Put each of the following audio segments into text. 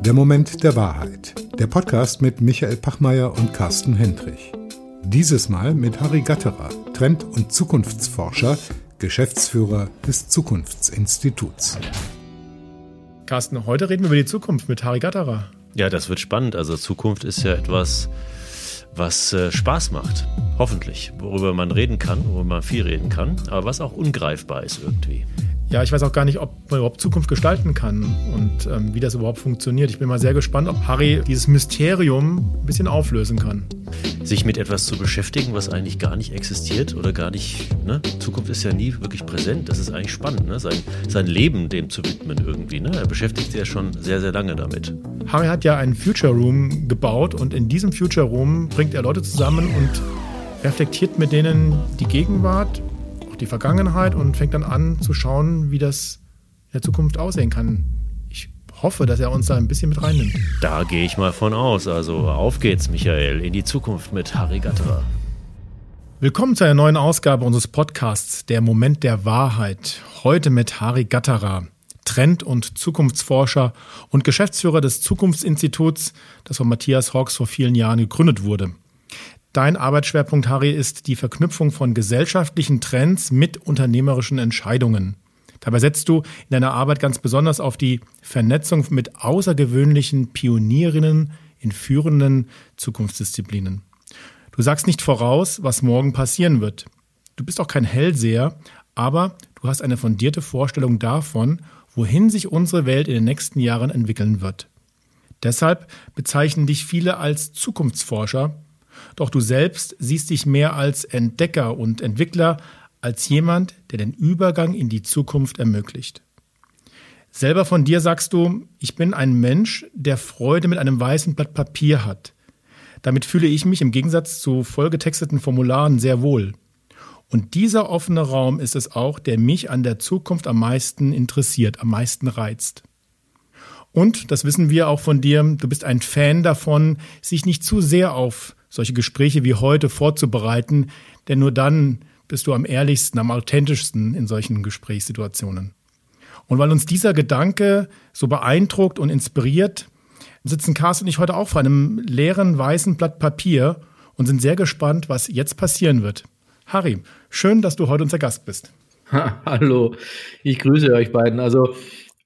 Der Moment der Wahrheit. Der Podcast mit Michael Pachmeier und Carsten Hendrich. Dieses Mal mit Harry Gatterer, Trend- und Zukunftsforscher, Geschäftsführer des Zukunftsinstituts. Carsten, heute reden wir über die Zukunft mit Harry Gatterer. Ja, das wird spannend. Also Zukunft ist ja etwas, was äh, Spaß macht. Hoffentlich. Worüber man reden kann, worüber man viel reden kann, aber was auch ungreifbar ist irgendwie ja, ich weiß auch gar nicht, ob man überhaupt Zukunft gestalten kann und ähm, wie das überhaupt funktioniert. Ich bin mal sehr gespannt, ob Harry dieses Mysterium ein bisschen auflösen kann. Sich mit etwas zu beschäftigen, was eigentlich gar nicht existiert oder gar nicht, ne? Zukunft ist ja nie wirklich präsent. Das ist eigentlich spannend, ne? sein, sein Leben dem zu widmen irgendwie. Ne? Er beschäftigt sich ja schon sehr, sehr lange damit. Harry hat ja einen Future Room gebaut und in diesem Future Room bringt er Leute zusammen und reflektiert mit denen die Gegenwart, auch die Vergangenheit und fängt dann an zu schauen, wie das in der Zukunft aussehen kann. Ich hoffe, dass er uns da ein bisschen mit reinnimmt. Da gehe ich mal von aus. Also auf geht's, Michael, in die Zukunft mit Harry Gatterer. Willkommen zu einer neuen Ausgabe unseres Podcasts Der Moment der Wahrheit. Heute mit Harry Gatterer, Trend- und Zukunftsforscher und Geschäftsführer des Zukunftsinstituts, das von Matthias Hawks vor vielen Jahren gegründet wurde. Dein Arbeitsschwerpunkt, Harry, ist die Verknüpfung von gesellschaftlichen Trends mit unternehmerischen Entscheidungen. Dabei setzt du in deiner Arbeit ganz besonders auf die Vernetzung mit außergewöhnlichen Pionierinnen in führenden Zukunftsdisziplinen. Du sagst nicht voraus, was morgen passieren wird. Du bist auch kein Hellseher, aber du hast eine fundierte Vorstellung davon, wohin sich unsere Welt in den nächsten Jahren entwickeln wird. Deshalb bezeichnen dich viele als Zukunftsforscher doch du selbst siehst dich mehr als Entdecker und Entwickler, als jemand, der den Übergang in die Zukunft ermöglicht. Selber von dir sagst du, ich bin ein Mensch, der Freude mit einem weißen Blatt Papier hat. Damit fühle ich mich im Gegensatz zu vollgetexteten Formularen sehr wohl. Und dieser offene Raum ist es auch, der mich an der Zukunft am meisten interessiert, am meisten reizt. Und, das wissen wir auch von dir, du bist ein Fan davon, sich nicht zu sehr auf solche Gespräche wie heute vorzubereiten, denn nur dann bist du am ehrlichsten, am authentischsten in solchen Gesprächssituationen. Und weil uns dieser Gedanke so beeindruckt und inspiriert, sitzen Carsten und ich heute auch vor einem leeren weißen Blatt Papier und sind sehr gespannt, was jetzt passieren wird. Harry, schön, dass du heute unser Gast bist. hallo, ich grüße euch beiden. Also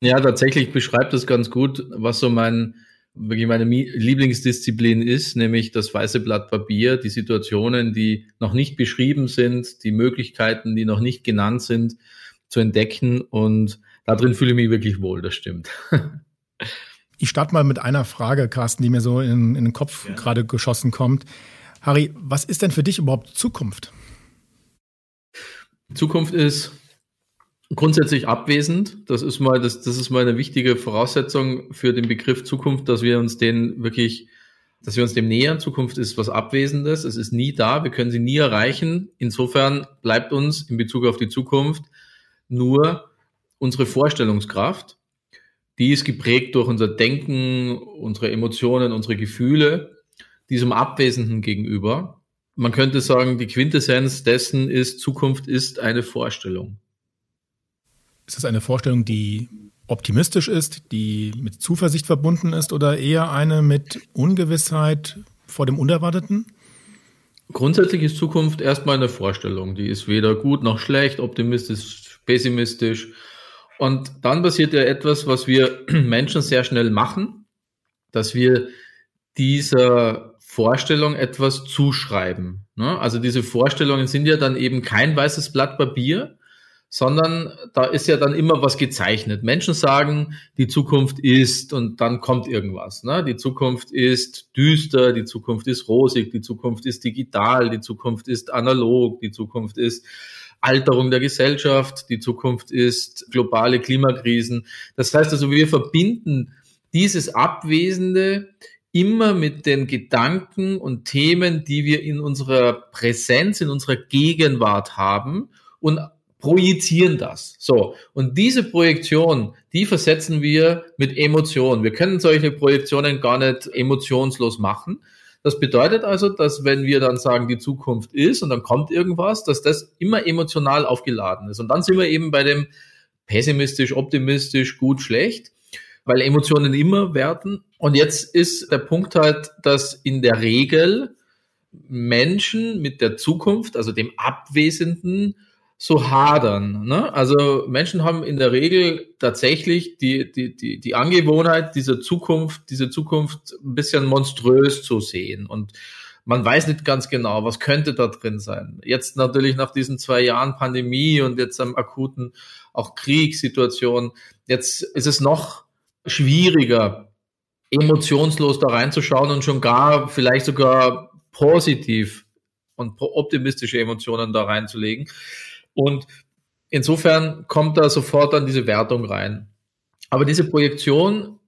ja, tatsächlich beschreibt das ganz gut, was so mein wirklich meine Lieblingsdisziplin ist, nämlich das weiße Blatt Papier, die Situationen, die noch nicht beschrieben sind, die Möglichkeiten, die noch nicht genannt sind, zu entdecken. Und darin fühle ich mich wirklich wohl, das stimmt. Ich starte mal mit einer Frage, Carsten, die mir so in, in den Kopf ja. gerade geschossen kommt. Harry, was ist denn für dich überhaupt Zukunft? Zukunft ist grundsätzlich abwesend. Das ist mal, das, das ist mal eine wichtige Voraussetzung für den Begriff Zukunft, dass wir uns den wirklich, dass wir uns dem nähern. Zukunft ist was Abwesendes. Es ist nie da. Wir können sie nie erreichen. Insofern bleibt uns in Bezug auf die Zukunft nur unsere Vorstellungskraft. Die ist geprägt durch unser Denken, unsere Emotionen, unsere Gefühle, diesem Abwesenden gegenüber. Man könnte sagen, die Quintessenz dessen ist, Zukunft ist eine Vorstellung. Ist das eine Vorstellung, die optimistisch ist, die mit Zuversicht verbunden ist oder eher eine mit Ungewissheit vor dem Unerwarteten? Grundsätzlich ist Zukunft erstmal eine Vorstellung. Die ist weder gut noch schlecht, optimistisch, pessimistisch. Und dann passiert ja etwas, was wir Menschen sehr schnell machen, dass wir dieser Vorstellung etwas zuschreiben. Ne? Also diese Vorstellungen sind ja dann eben kein weißes Blatt Papier, sondern da ist ja dann immer was gezeichnet. Menschen sagen, die Zukunft ist und dann kommt irgendwas. Ne? Die Zukunft ist düster, die Zukunft ist rosig, die Zukunft ist digital, die Zukunft ist analog, die Zukunft ist Alterung der Gesellschaft, die Zukunft ist globale Klimakrisen. Das heißt also, wir verbinden dieses Abwesende immer mit den Gedanken und Themen, die wir in unserer Präsenz, in unserer Gegenwart haben und projizieren das. So. Und diese Projektion, die versetzen wir mit Emotionen. Wir können solche Projektionen gar nicht emotionslos machen. Das bedeutet also, dass wenn wir dann sagen, die Zukunft ist und dann kommt irgendwas, dass das immer emotional aufgeladen ist. Und dann sind wir eben bei dem pessimistisch, optimistisch, gut, schlecht. weil Emotionen immer werten. Und jetzt ist der Punkt halt, dass in der Regel Menschen mit der Zukunft, also dem Abwesenden, so hadern. Ne? Also Menschen haben in der Regel tatsächlich die, die, die, die Angewohnheit, diese Zukunft, diese Zukunft ein bisschen monströs zu sehen. Und man weiß nicht ganz genau, was könnte da drin sein. Jetzt natürlich nach diesen zwei Jahren Pandemie und jetzt am akuten auch Kriegssituation, jetzt ist es noch schwieriger, emotionslos da reinzuschauen und schon gar vielleicht sogar positiv und optimistische Emotionen da reinzulegen. Und insofern kommt da sofort dann diese Wertung rein. Aber diese Projektion,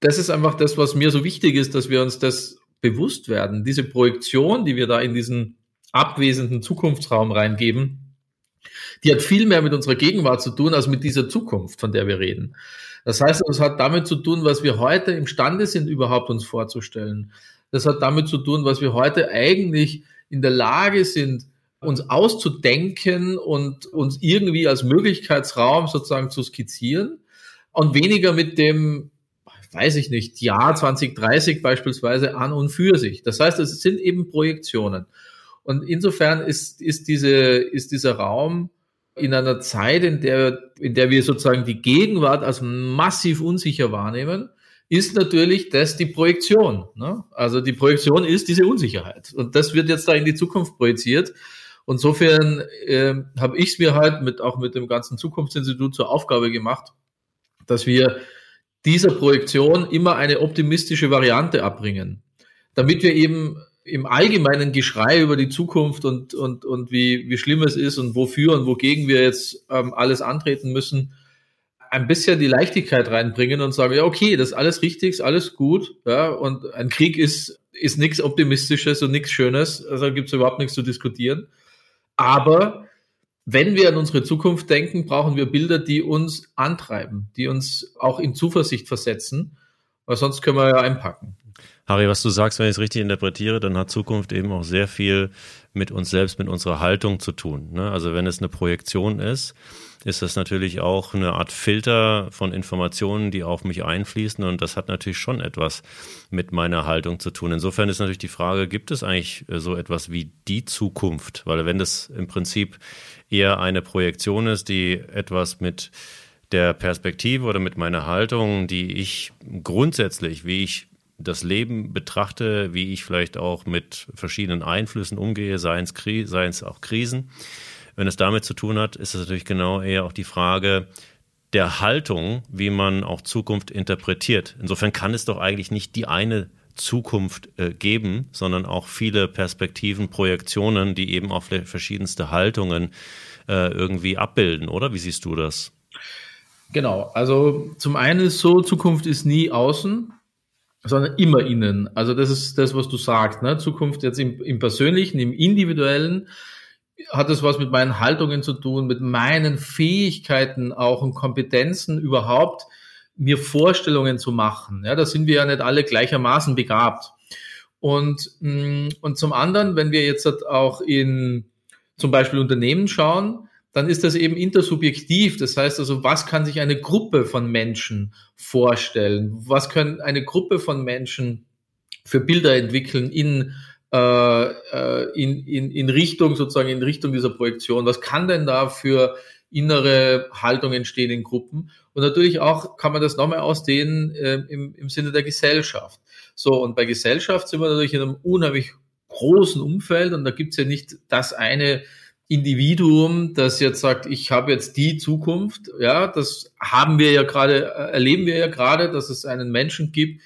das ist einfach das, was mir so wichtig ist, dass wir uns das bewusst werden. Diese Projektion, die wir da in diesen abwesenden Zukunftsraum reingeben, die hat viel mehr mit unserer Gegenwart zu tun, als mit dieser Zukunft, von der wir reden. Das heißt, es hat damit zu tun, was wir heute imstande sind, überhaupt uns vorzustellen. Das hat damit zu tun, was wir heute eigentlich in der Lage sind, uns auszudenken und uns irgendwie als Möglichkeitsraum sozusagen zu skizzieren und weniger mit dem, weiß ich nicht, Jahr 2030 beispielsweise an und für sich. Das heißt, es sind eben Projektionen. Und insofern ist, ist, diese, ist dieser Raum in einer Zeit, in der, in der wir sozusagen die Gegenwart als massiv unsicher wahrnehmen, ist natürlich das die Projektion. Ne? Also die Projektion ist diese Unsicherheit. Und das wird jetzt da in die Zukunft projiziert. Insofern äh, habe ich es mir halt mit auch mit dem ganzen Zukunftsinstitut zur Aufgabe gemacht, dass wir dieser Projektion immer eine optimistische Variante abbringen, damit wir eben im allgemeinen Geschrei über die Zukunft und, und, und wie, wie schlimm es ist und wofür und wogegen wir jetzt ähm, alles antreten müssen, ein bisschen die Leichtigkeit reinbringen und sagen, ja, okay, das ist alles richtig, ist alles gut, ja, und ein Krieg ist, ist nichts Optimistisches und nichts Schönes, also gibt es überhaupt nichts zu diskutieren. Aber wenn wir an unsere Zukunft denken, brauchen wir Bilder, die uns antreiben, die uns auch in Zuversicht versetzen, weil sonst können wir ja einpacken. Harry, was du sagst, wenn ich es richtig interpretiere, dann hat Zukunft eben auch sehr viel mit uns selbst, mit unserer Haltung zu tun. Ne? Also wenn es eine Projektion ist, ist das natürlich auch eine Art Filter von Informationen, die auf mich einfließen. Und das hat natürlich schon etwas mit meiner Haltung zu tun. Insofern ist natürlich die Frage, gibt es eigentlich so etwas wie die Zukunft? Weil wenn das im Prinzip eher eine Projektion ist, die etwas mit der Perspektive oder mit meiner Haltung, die ich grundsätzlich, wie ich das Leben betrachte, wie ich vielleicht auch mit verschiedenen Einflüssen umgehe, seien es, seien es auch Krisen. Wenn es damit zu tun hat, ist es natürlich genau eher auch die Frage der Haltung, wie man auch Zukunft interpretiert. Insofern kann es doch eigentlich nicht die eine Zukunft äh, geben, sondern auch viele Perspektiven, Projektionen, die eben auch verschiedenste Haltungen äh, irgendwie abbilden, oder? Wie siehst du das? Genau, also zum einen ist so, Zukunft ist nie außen, sondern immer innen. Also das ist das, was du sagst. Ne? Zukunft jetzt im, im Persönlichen, im Individuellen hat es was mit meinen Haltungen zu tun, mit meinen Fähigkeiten auch und Kompetenzen überhaupt, mir Vorstellungen zu machen. Ja, da sind wir ja nicht alle gleichermaßen begabt. Und, mm, und zum anderen, wenn wir jetzt auch in zum Beispiel Unternehmen schauen, dann ist das eben intersubjektiv. Das heißt also, was kann sich eine Gruppe von Menschen vorstellen? Was können eine Gruppe von Menschen für Bilder entwickeln in, äh, äh, in, in, in Richtung sozusagen, in Richtung dieser Projektion? Was kann denn da für innere Haltung entstehen in Gruppen? Und natürlich auch kann man das nochmal ausdehnen äh, im, im Sinne der Gesellschaft. So, und bei Gesellschaft sind wir natürlich in einem unheimlich großen Umfeld und da gibt's ja nicht das eine Individuum, das jetzt sagt, ich habe jetzt die Zukunft, ja, das haben wir ja gerade, äh, erleben wir ja gerade, dass es einen Menschen gibt,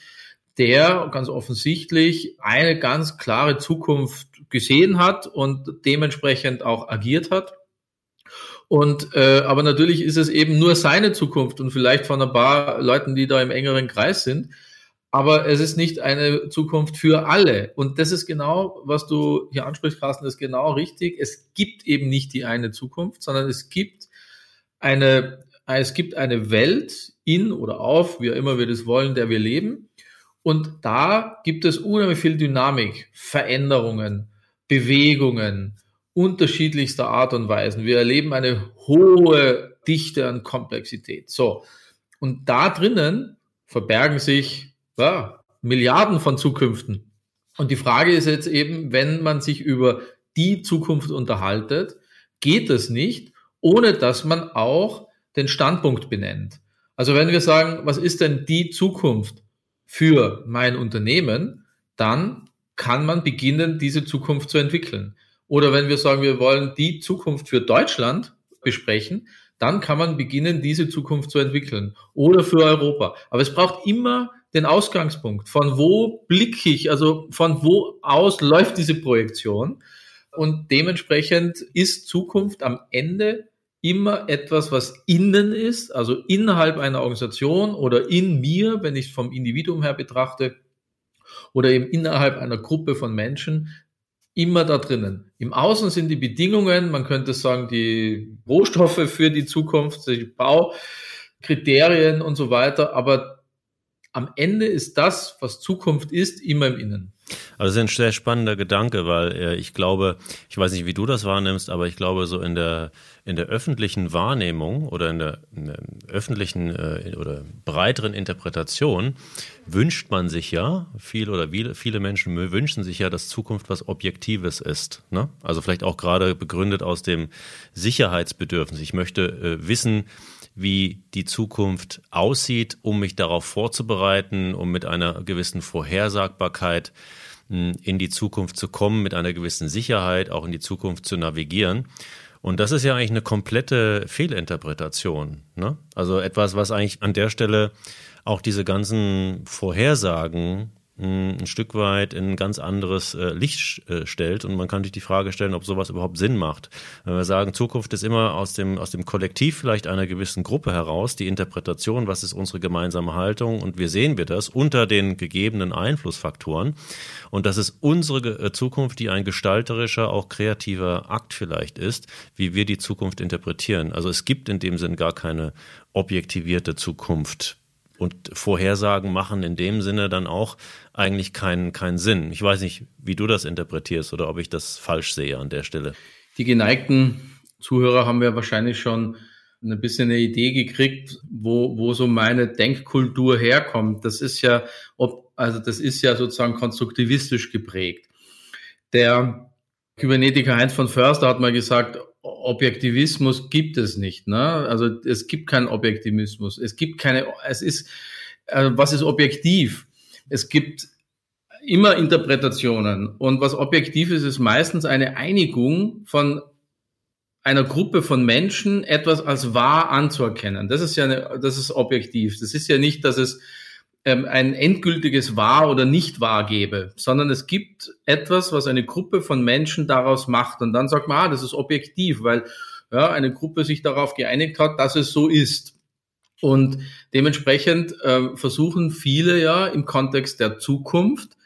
der ganz offensichtlich eine ganz klare Zukunft gesehen hat und dementsprechend auch agiert hat. Und äh, aber natürlich ist es eben nur seine Zukunft und vielleicht von ein paar Leuten, die da im engeren Kreis sind aber es ist nicht eine Zukunft für alle. Und das ist genau, was du hier ansprichst, Carsten, ist genau richtig. Es gibt eben nicht die eine Zukunft, sondern es gibt eine, es gibt eine Welt in oder auf, wie auch immer wir das wollen, der wir leben. Und da gibt es unheimlich viel Dynamik, Veränderungen, Bewegungen, unterschiedlichster Art und Weisen. Wir erleben eine hohe Dichte an Komplexität. So. Und da drinnen verbergen sich ja, Milliarden von Zukünften. Und die Frage ist jetzt eben, wenn man sich über die Zukunft unterhaltet, geht es nicht, ohne dass man auch den Standpunkt benennt. Also wenn wir sagen, was ist denn die Zukunft für mein Unternehmen, dann kann man beginnen, diese Zukunft zu entwickeln. Oder wenn wir sagen, wir wollen die Zukunft für Deutschland besprechen, dann kann man beginnen, diese Zukunft zu entwickeln. Oder für Europa. Aber es braucht immer den Ausgangspunkt. Von wo blicke ich? Also von wo aus läuft diese Projektion? Und dementsprechend ist Zukunft am Ende immer etwas, was innen ist, also innerhalb einer Organisation oder in mir, wenn ich es vom Individuum her betrachte, oder eben innerhalb einer Gruppe von Menschen, immer da drinnen. Im Außen sind die Bedingungen, man könnte sagen, die Rohstoffe für die Zukunft, die Baukriterien und so weiter, aber am Ende ist das, was Zukunft ist, immer im Innen. Also das ist ein sehr spannender Gedanke, weil äh, ich glaube, ich weiß nicht, wie du das wahrnimmst, aber ich glaube, so in der, in der öffentlichen Wahrnehmung oder in der, in der öffentlichen äh, oder breiteren Interpretation wünscht man sich ja, viel oder viele, viele Menschen wünschen sich ja, dass Zukunft was Objektives ist. Ne? Also vielleicht auch gerade begründet aus dem Sicherheitsbedürfnis. Ich möchte äh, wissen, wie die Zukunft aussieht, um mich darauf vorzubereiten, um mit einer gewissen Vorhersagbarkeit in die Zukunft zu kommen, mit einer gewissen Sicherheit auch in die Zukunft zu navigieren. Und das ist ja eigentlich eine komplette Fehlinterpretation. Ne? Also etwas, was eigentlich an der Stelle auch diese ganzen Vorhersagen ein Stück weit in ein ganz anderes äh, Licht äh, stellt. Und man kann sich die Frage stellen, ob sowas überhaupt Sinn macht. Wenn wir sagen, Zukunft ist immer aus dem, aus dem Kollektiv vielleicht einer gewissen Gruppe heraus, die Interpretation, was ist unsere gemeinsame Haltung und wie sehen wir das unter den gegebenen Einflussfaktoren. Und das ist unsere äh, Zukunft, die ein gestalterischer, auch kreativer Akt vielleicht ist, wie wir die Zukunft interpretieren. Also es gibt in dem Sinn gar keine objektivierte Zukunft und Vorhersagen machen in dem Sinne dann auch eigentlich keinen, keinen Sinn. Ich weiß nicht, wie du das interpretierst oder ob ich das falsch sehe an der Stelle. Die geneigten Zuhörer haben ja wahrscheinlich schon ein bisschen eine Idee gekriegt, wo, wo so meine Denkkultur herkommt. Das ist ja, ob, also das ist ja sozusagen konstruktivistisch geprägt. Der Kybernetiker Heinz von Förster hat mal gesagt, Objektivismus gibt es nicht. Ne? Also es gibt keinen Objektivismus. Es gibt keine, es ist, äh, was ist objektiv? Es gibt immer Interpretationen. Und was objektiv ist, ist meistens eine Einigung von einer Gruppe von Menschen, etwas als wahr anzuerkennen. Das ist ja eine, das ist objektiv. Das ist ja nicht, dass es ein endgültiges Wahr oder nicht wahr gebe, sondern es gibt etwas, was eine Gruppe von Menschen daraus macht. Und dann sagt man, ah, das ist objektiv, weil ja, eine Gruppe sich darauf geeinigt hat, dass es so ist. Und dementsprechend äh, versuchen viele ja im Kontext der Zukunft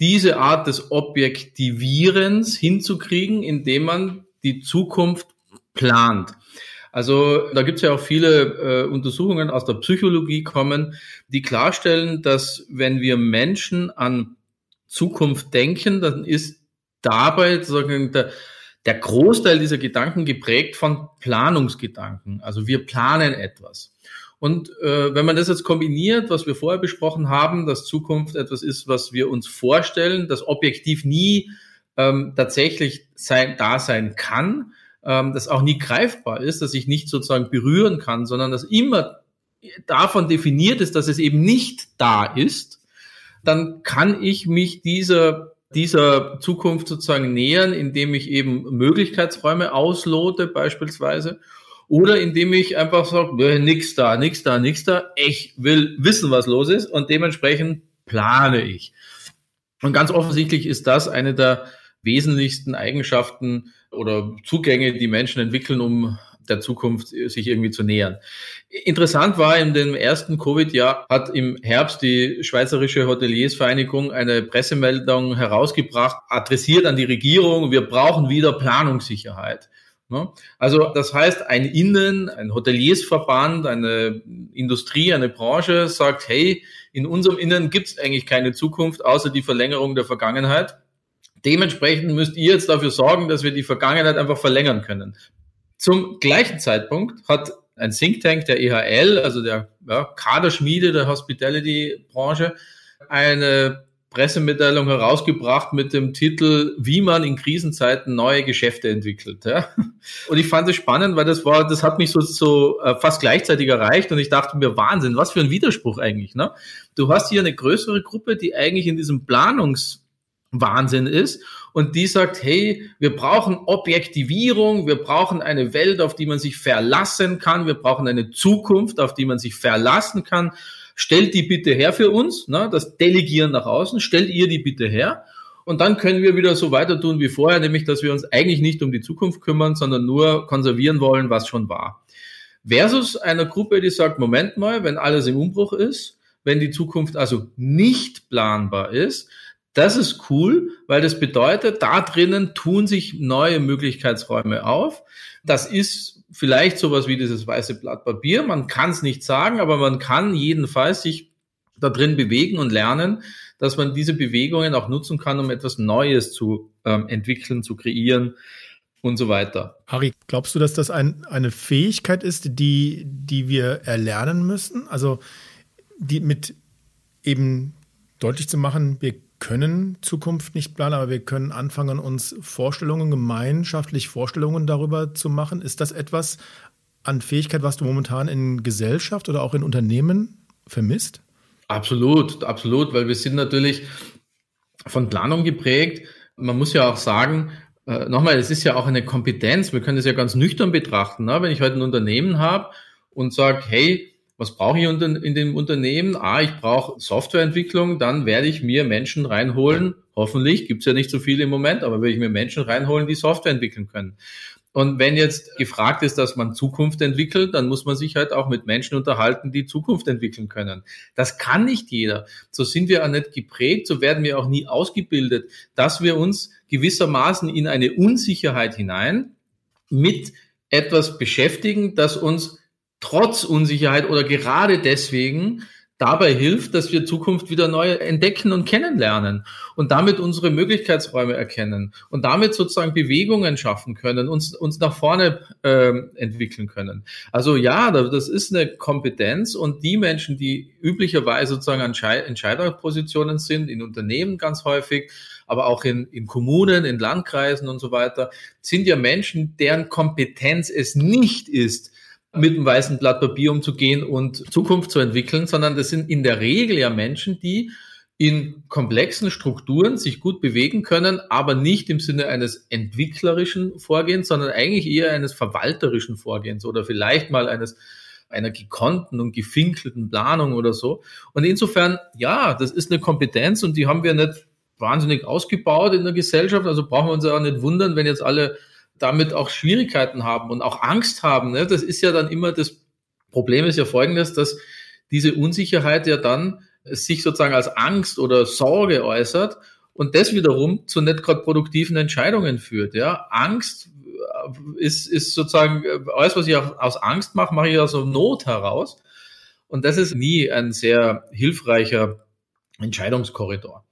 diese Art des Objektivierens hinzukriegen, indem man die Zukunft plant. Also da gibt es ja auch viele äh, Untersuchungen aus der Psychologie kommen, die klarstellen, dass wenn wir Menschen an Zukunft denken, dann ist dabei sozusagen der, der Großteil dieser Gedanken geprägt von Planungsgedanken. Also wir planen etwas. Und äh, wenn man das jetzt kombiniert, was wir vorher besprochen haben, dass Zukunft etwas ist, was wir uns vorstellen, das objektiv nie ähm, tatsächlich sein, da sein kann, ähm, das auch nie greifbar ist, dass ich nicht sozusagen berühren kann, sondern dass immer davon definiert ist, dass es eben nicht da ist, dann kann ich mich dieser dieser Zukunft sozusagen nähern, indem ich eben Möglichkeitsräume auslote beispielsweise oder indem ich einfach sage, nix da, nix da, nix da, ich will wissen, was los ist und dementsprechend plane ich. Und ganz offensichtlich ist das eine der wesentlichsten Eigenschaften oder Zugänge, die Menschen entwickeln, um der Zukunft sich irgendwie zu nähern. Interessant war, in dem ersten Covid-Jahr hat im Herbst die Schweizerische Hoteliersvereinigung eine Pressemeldung herausgebracht, adressiert an die Regierung, wir brauchen wieder Planungssicherheit. Ne? Also das heißt, ein Innen, ein Hoteliersverband, eine Industrie, eine Branche sagt, hey, in unserem Innen gibt es eigentlich keine Zukunft außer die Verlängerung der Vergangenheit. Dementsprechend müsst ihr jetzt dafür sorgen, dass wir die Vergangenheit einfach verlängern können. Zum gleichen Zeitpunkt hat ein Think Tank der EHL, also der ja, Kaderschmiede der Hospitality-Branche, eine Pressemitteilung herausgebracht mit dem Titel, wie man in Krisenzeiten neue Geschäfte entwickelt. Ja. Und ich fand es spannend, weil das war, das hat mich so, so äh, fast gleichzeitig erreicht und ich dachte mir, Wahnsinn, was für ein Widerspruch eigentlich. Ne? Du hast hier eine größere Gruppe, die eigentlich in diesem Planungswahnsinn ist und die sagt, hey, wir brauchen Objektivierung, wir brauchen eine Welt, auf die man sich verlassen kann, wir brauchen eine Zukunft, auf die man sich verlassen kann stellt die bitte her für uns, ne, das Delegieren nach außen, stellt ihr die bitte her. Und dann können wir wieder so weiter tun wie vorher, nämlich, dass wir uns eigentlich nicht um die Zukunft kümmern, sondern nur konservieren wollen, was schon war. Versus einer Gruppe, die sagt, Moment mal, wenn alles im Umbruch ist, wenn die Zukunft also nicht planbar ist, das ist cool, weil das bedeutet, da drinnen tun sich neue Möglichkeitsräume auf. Das ist vielleicht sowas wie dieses weiße Blatt Papier. Man kann es nicht sagen, aber man kann jedenfalls sich da drin bewegen und lernen, dass man diese Bewegungen auch nutzen kann, um etwas Neues zu ähm, entwickeln, zu kreieren und so weiter. Harry, glaubst du, dass das ein, eine Fähigkeit ist, die, die wir erlernen müssen? Also die mit eben deutlich zu machen, wir können Zukunft nicht planen, aber wir können anfangen, uns Vorstellungen, gemeinschaftlich Vorstellungen darüber zu machen. Ist das etwas an Fähigkeit, was du momentan in Gesellschaft oder auch in Unternehmen vermisst? Absolut, absolut, weil wir sind natürlich von Planung geprägt. Man muss ja auch sagen, äh, nochmal, es ist ja auch eine Kompetenz. Wir können es ja ganz nüchtern betrachten. Ne? Wenn ich heute ein Unternehmen habe und sage, hey, was brauche ich in dem Unternehmen? Ah, ich brauche Softwareentwicklung, dann werde ich mir Menschen reinholen. Hoffentlich gibt es ja nicht so viele im Moment, aber werde ich mir Menschen reinholen, die Software entwickeln können. Und wenn jetzt gefragt ist, dass man Zukunft entwickelt, dann muss man sich halt auch mit Menschen unterhalten, die Zukunft entwickeln können. Das kann nicht jeder. So sind wir auch nicht geprägt, so werden wir auch nie ausgebildet, dass wir uns gewissermaßen in eine Unsicherheit hinein mit etwas beschäftigen, das uns trotz Unsicherheit oder gerade deswegen dabei hilft, dass wir Zukunft wieder neu entdecken und kennenlernen und damit unsere Möglichkeitsräume erkennen und damit sozusagen Bewegungen schaffen können, uns, uns nach vorne äh, entwickeln können. Also ja, das ist eine Kompetenz und die Menschen, die üblicherweise sozusagen an Entscheiderpositionen sind, in Unternehmen ganz häufig, aber auch in, in Kommunen, in Landkreisen und so weiter, sind ja Menschen, deren Kompetenz es nicht ist, mit einem weißen Blatt Papier umzugehen und Zukunft zu entwickeln, sondern das sind in der Regel ja Menschen, die in komplexen Strukturen sich gut bewegen können, aber nicht im Sinne eines entwicklerischen Vorgehens, sondern eigentlich eher eines verwalterischen Vorgehens oder vielleicht mal eines einer gekonnten und gefinkelten Planung oder so. Und insofern, ja, das ist eine Kompetenz und die haben wir nicht wahnsinnig ausgebaut in der Gesellschaft. Also brauchen wir uns auch nicht wundern, wenn jetzt alle damit auch Schwierigkeiten haben und auch Angst haben. Ne? Das ist ja dann immer das Problem ist ja folgendes, dass diese Unsicherheit ja dann sich sozusagen als Angst oder Sorge äußert und das wiederum zu nicht gerade produktiven Entscheidungen führt. Ja, Angst ist, ist sozusagen alles, was ich aus Angst mache, mache ich aus Not heraus. Und das ist nie ein sehr hilfreicher Entscheidungskorridor.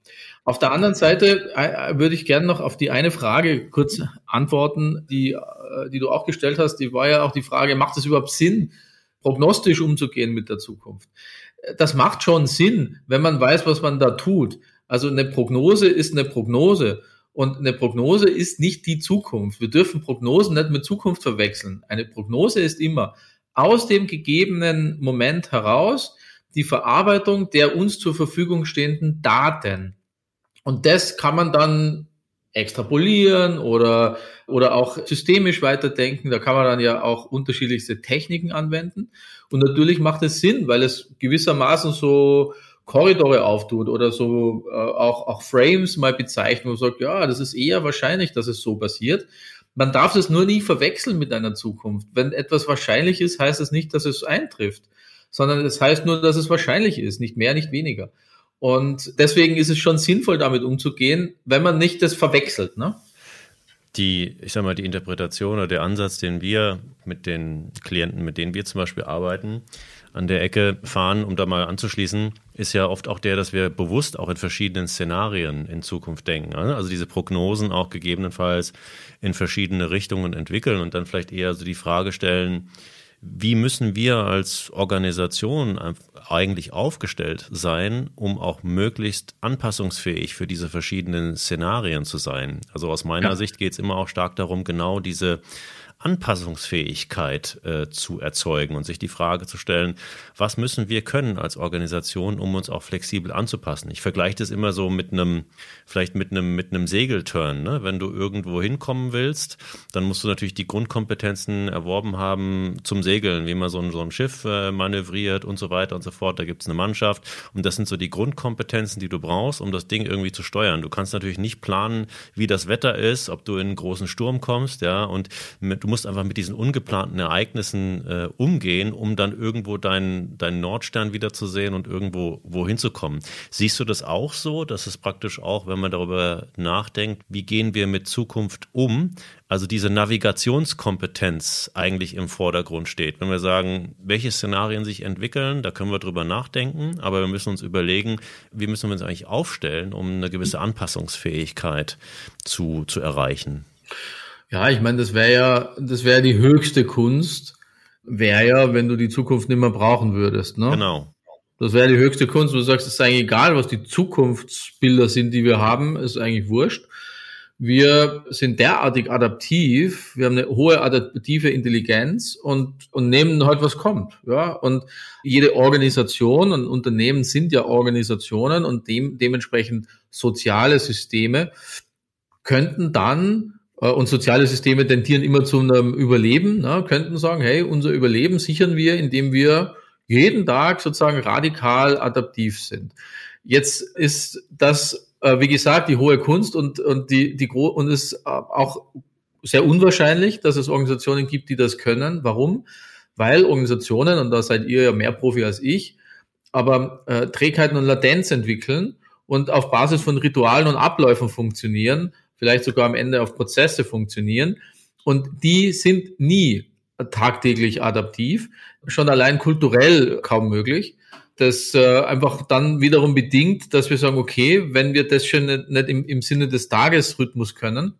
Auf der anderen Seite äh, äh, würde ich gerne noch auf die eine Frage kurz antworten, die, äh, die du auch gestellt hast. Die war ja auch die Frage, macht es überhaupt Sinn, prognostisch umzugehen mit der Zukunft? Das macht schon Sinn, wenn man weiß, was man da tut. Also eine Prognose ist eine Prognose. Und eine Prognose ist nicht die Zukunft. Wir dürfen Prognosen nicht mit Zukunft verwechseln. Eine Prognose ist immer aus dem gegebenen Moment heraus die Verarbeitung der uns zur Verfügung stehenden Daten. Und das kann man dann extrapolieren oder, oder auch systemisch weiterdenken. Da kann man dann ja auch unterschiedlichste Techniken anwenden. Und natürlich macht es Sinn, weil es gewissermaßen so Korridore auftut oder so äh, auch, auch Frames mal bezeichnet und sagt, ja, das ist eher wahrscheinlich, dass es so passiert. Man darf es nur nie verwechseln mit einer Zukunft. Wenn etwas wahrscheinlich ist, heißt es nicht, dass es eintrifft, sondern es heißt nur, dass es wahrscheinlich ist, nicht mehr, nicht weniger. Und deswegen ist es schon sinnvoll, damit umzugehen, wenn man nicht das verwechselt. Ne? Die, ich sag mal, die Interpretation oder der Ansatz, den wir mit den Klienten, mit denen wir zum Beispiel arbeiten, an der Ecke fahren, um da mal anzuschließen, ist ja oft auch der, dass wir bewusst auch in verschiedenen Szenarien in Zukunft denken. Ne? Also diese Prognosen auch gegebenenfalls in verschiedene Richtungen entwickeln und dann vielleicht eher so die Frage stellen, wie müssen wir als Organisation eigentlich aufgestellt sein, um auch möglichst anpassungsfähig für diese verschiedenen Szenarien zu sein? Also aus meiner ja. Sicht geht es immer auch stark darum, genau diese Anpassungsfähigkeit äh, zu erzeugen und sich die Frage zu stellen, was müssen wir können als Organisation, um uns auch flexibel anzupassen. Ich vergleiche das immer so mit einem, vielleicht mit einem, mit einem Segelturn. Ne? Wenn du irgendwo hinkommen willst, dann musst du natürlich die Grundkompetenzen erworben haben zum Segeln, wie man so ein, so ein Schiff äh, manövriert und so weiter und so fort. Da gibt es eine Mannschaft und das sind so die Grundkompetenzen, die du brauchst, um das Ding irgendwie zu steuern. Du kannst natürlich nicht planen, wie das Wetter ist, ob du in einen großen Sturm kommst, ja, und mit, du musst einfach mit diesen ungeplanten Ereignissen äh, umgehen, um dann irgendwo deinen deinen Nordstern wiederzusehen und irgendwo wohin zu kommen. Siehst du das auch so, dass es praktisch auch, wenn man darüber nachdenkt, wie gehen wir mit Zukunft um, also diese Navigationskompetenz eigentlich im Vordergrund steht. Wenn wir sagen, welche Szenarien sich entwickeln, da können wir drüber nachdenken, aber wir müssen uns überlegen, wie müssen wir uns eigentlich aufstellen, um eine gewisse Anpassungsfähigkeit zu, zu erreichen. Ja, ich meine, das wäre ja, das wäre die höchste Kunst, wäre ja, wenn du die Zukunft nicht mehr brauchen würdest. Ne? Genau. Das wäre die höchste Kunst. Du sagst, es ist eigentlich egal, was die Zukunftsbilder sind, die wir haben, ist eigentlich wurscht. Wir sind derartig adaptiv, wir haben eine hohe adaptive Intelligenz und, und nehmen halt, was kommt. Ja? Und jede Organisation und Unternehmen sind ja Organisationen und dem, dementsprechend soziale Systeme könnten dann und soziale Systeme tendieren immer zu einem Überleben, ne, könnten sagen, hey, unser Überleben sichern wir, indem wir jeden Tag sozusagen radikal adaptiv sind. Jetzt ist das, äh, wie gesagt, die hohe Kunst und, und die, die und es ist auch sehr unwahrscheinlich, dass es Organisationen gibt, die das können. Warum? Weil Organisationen, und da seid ihr ja mehr Profi als ich, aber äh, Trägheiten und Latenz entwickeln und auf Basis von Ritualen und Abläufen funktionieren, vielleicht sogar am Ende auf Prozesse funktionieren. Und die sind nie tagtäglich adaptiv, schon allein kulturell kaum möglich. Das äh, einfach dann wiederum bedingt, dass wir sagen, okay, wenn wir das schon nicht, nicht im, im Sinne des Tagesrhythmus können,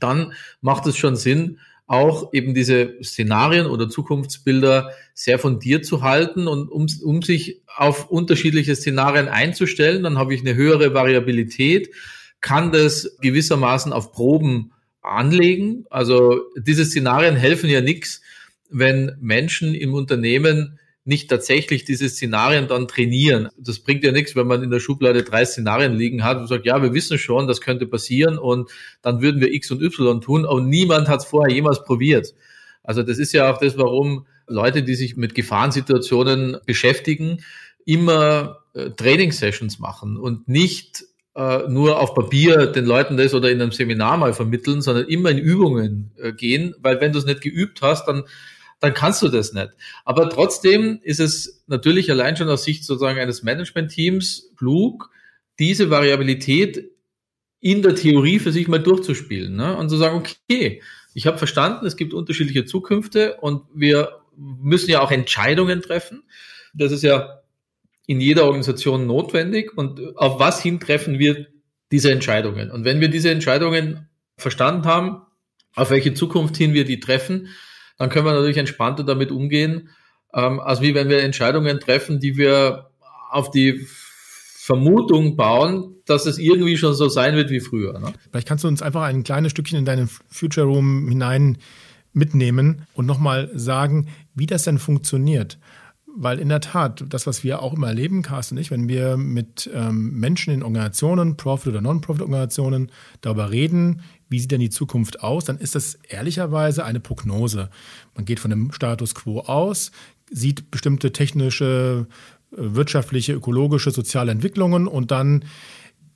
dann macht es schon Sinn, auch eben diese Szenarien oder Zukunftsbilder sehr fundiert zu halten und um, um sich auf unterschiedliche Szenarien einzustellen, dann habe ich eine höhere Variabilität, kann das gewissermaßen auf Proben anlegen. Also diese Szenarien helfen ja nichts, wenn Menschen im Unternehmen nicht tatsächlich diese Szenarien dann trainieren. Das bringt ja nichts, wenn man in der Schublade drei Szenarien liegen hat und sagt, ja, wir wissen schon, das könnte passieren und dann würden wir X und Y tun, aber niemand hat es vorher jemals probiert. Also das ist ja auch das, warum Leute, die sich mit Gefahrensituationen beschäftigen, immer äh, Training-Sessions machen und nicht äh, nur auf Papier den Leuten das oder in einem Seminar mal vermitteln, sondern immer in Übungen äh, gehen, weil wenn du es nicht geübt hast, dann dann kannst du das nicht. Aber trotzdem ist es natürlich allein schon aus Sicht sozusagen eines Management-Teams klug, diese Variabilität in der Theorie für sich mal durchzuspielen ne? und zu sagen, okay, ich habe verstanden, es gibt unterschiedliche Zukünfte und wir müssen ja auch Entscheidungen treffen. Das ist ja in jeder Organisation notwendig und auf was hin treffen wir diese Entscheidungen? Und wenn wir diese Entscheidungen verstanden haben, auf welche Zukunft hin wir die treffen, dann können wir natürlich entspannter damit umgehen, ähm, als wie wenn wir Entscheidungen treffen, die wir auf die Vermutung bauen, dass es irgendwie schon so sein wird wie früher. Ne? Vielleicht kannst du uns einfach ein kleines Stückchen in deinen Future Room hinein mitnehmen und nochmal sagen, wie das denn funktioniert. Weil in der Tat, das, was wir auch immer erleben, Carsten und ich, wenn wir mit ähm, Menschen in Organisationen, Profit- oder Non-Profit-Organisationen darüber reden, wie sieht denn die Zukunft aus, dann ist das ehrlicherweise eine Prognose. Man geht von dem Status quo aus, sieht bestimmte technische, äh, wirtschaftliche, ökologische, soziale Entwicklungen und dann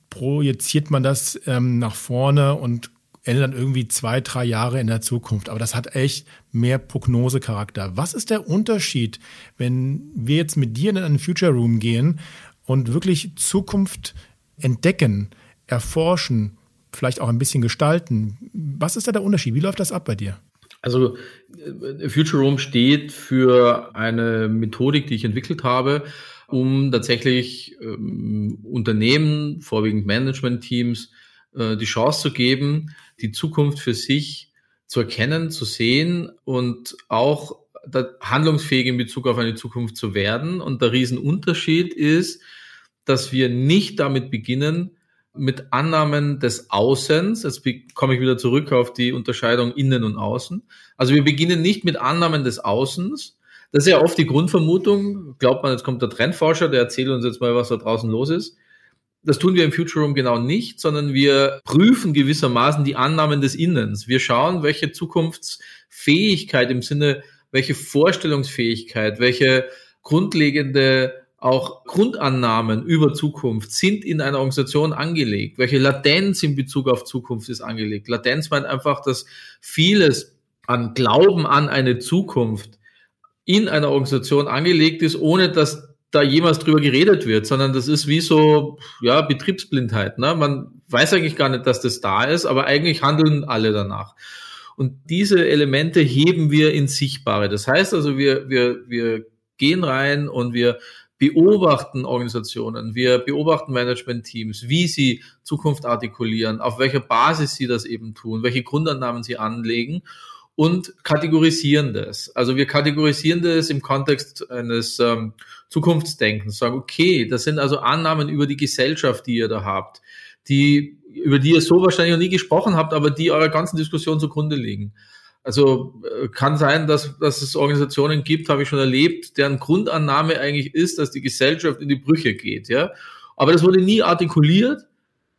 projiziert man das ähm, nach vorne und dann irgendwie zwei, drei Jahre in der Zukunft. Aber das hat echt mehr Prognosecharakter. Was ist der Unterschied, wenn wir jetzt mit dir in einen Future Room gehen und wirklich Zukunft entdecken, erforschen, vielleicht auch ein bisschen gestalten? Was ist da der Unterschied? Wie läuft das ab bei dir? Also äh, Future Room steht für eine Methodik, die ich entwickelt habe, um tatsächlich ähm, Unternehmen, vorwiegend Management-Teams, äh, die Chance zu geben, die Zukunft für sich zu erkennen, zu sehen und auch handlungsfähig in Bezug auf eine Zukunft zu werden. Und der Riesenunterschied ist, dass wir nicht damit beginnen, mit Annahmen des Außens, jetzt komme ich wieder zurück auf die Unterscheidung innen und außen. Also wir beginnen nicht mit Annahmen des Außens. Das ist ja oft die Grundvermutung. Glaubt man, jetzt kommt der Trendforscher, der erzählt uns jetzt mal, was da draußen los ist. Das tun wir im Future Room genau nicht, sondern wir prüfen gewissermaßen die Annahmen des Innens. Wir schauen, welche Zukunftsfähigkeit im Sinne, welche Vorstellungsfähigkeit, welche grundlegende auch Grundannahmen über Zukunft sind in einer Organisation angelegt. Welche Latenz in Bezug auf Zukunft ist angelegt? Latenz meint einfach, dass vieles an Glauben an eine Zukunft in einer Organisation angelegt ist, ohne dass da jemals drüber geredet wird, sondern das ist wie so, ja, Betriebsblindheit. Ne? Man weiß eigentlich gar nicht, dass das da ist, aber eigentlich handeln alle danach. Und diese Elemente heben wir ins Sichtbare. Das heißt also, wir, wir, wir gehen rein und wir beobachten Organisationen, wir beobachten Management-Teams, wie sie Zukunft artikulieren, auf welcher Basis sie das eben tun, welche Grundannahmen sie anlegen und kategorisieren das. Also wir kategorisieren das im Kontext eines ähm, Zukunftsdenkens, sagen, okay, das sind also Annahmen über die Gesellschaft, die ihr da habt, die, über die ihr so wahrscheinlich noch nie gesprochen habt, aber die eurer ganzen Diskussion zugrunde liegen. Also äh, kann sein, dass, dass es Organisationen gibt, habe ich schon erlebt, deren Grundannahme eigentlich ist, dass die Gesellschaft in die Brüche geht, ja. Aber das wurde nie artikuliert,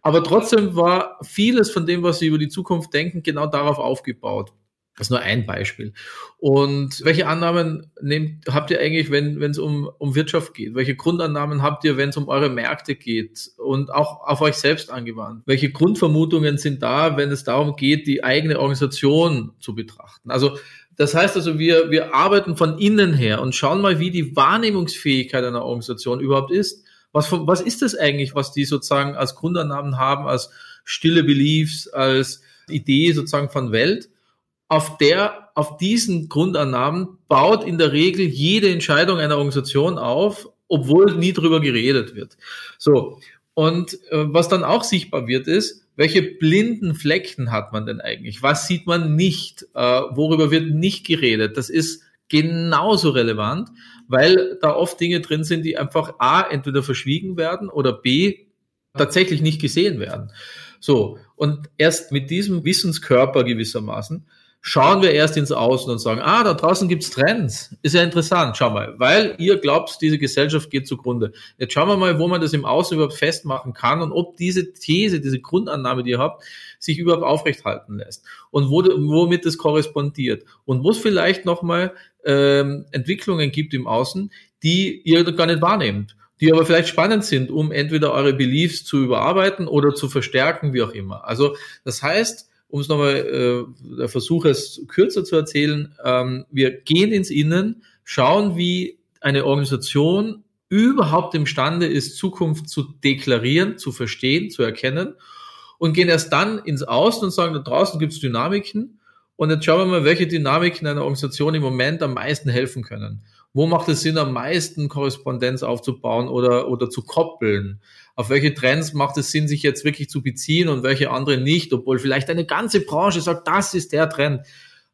aber trotzdem war vieles von dem, was sie über die Zukunft denken, genau darauf aufgebaut. Das ist nur ein Beispiel. Und welche Annahmen nehmt, habt ihr eigentlich, wenn es um, um Wirtschaft geht? Welche Grundannahmen habt ihr, wenn es um eure Märkte geht und auch auf euch selbst angewandt? Welche Grundvermutungen sind da, wenn es darum geht, die eigene Organisation zu betrachten? Also das heißt also, wir, wir arbeiten von innen her und schauen mal, wie die Wahrnehmungsfähigkeit einer Organisation überhaupt ist. Was, was ist das eigentlich, was die sozusagen als Grundannahmen haben, als stille Beliefs, als Idee sozusagen von Welt? Auf der, auf diesen Grundannahmen baut in der Regel jede Entscheidung einer Organisation auf, obwohl nie drüber geredet wird. So. Und äh, was dann auch sichtbar wird, ist, welche blinden Flecken hat man denn eigentlich? Was sieht man nicht? Äh, worüber wird nicht geredet? Das ist genauso relevant, weil da oft Dinge drin sind, die einfach A, entweder verschwiegen werden oder B, tatsächlich nicht gesehen werden. So. Und erst mit diesem Wissenskörper gewissermaßen schauen wir erst ins Außen und sagen, ah, da draußen gibt's Trends. Ist ja interessant, schau mal, weil ihr glaubt, diese Gesellschaft geht zugrunde. Jetzt schauen wir mal, wo man das im Außen überhaupt festmachen kann und ob diese These, diese Grundannahme, die ihr habt, sich überhaupt aufrechthalten lässt und wo, womit das korrespondiert und wo es vielleicht nochmal ähm, Entwicklungen gibt im Außen, die ihr gar nicht wahrnehmt die aber vielleicht spannend sind, um entweder eure Beliefs zu überarbeiten oder zu verstärken, wie auch immer. Also das heißt, um es nochmal, äh, der Versuch es kürzer zu erzählen, ähm, wir gehen ins Innen, schauen, wie eine Organisation überhaupt imstande ist, Zukunft zu deklarieren, zu verstehen, zu erkennen und gehen erst dann ins Außen und sagen, da draußen gibt es Dynamiken und jetzt schauen wir mal, welche Dynamiken einer Organisation im Moment am meisten helfen können. Wo macht es Sinn, am meisten Korrespondenz aufzubauen oder, oder zu koppeln? Auf welche Trends macht es Sinn, sich jetzt wirklich zu beziehen und welche andere nicht, obwohl vielleicht eine ganze Branche sagt, das ist der Trend.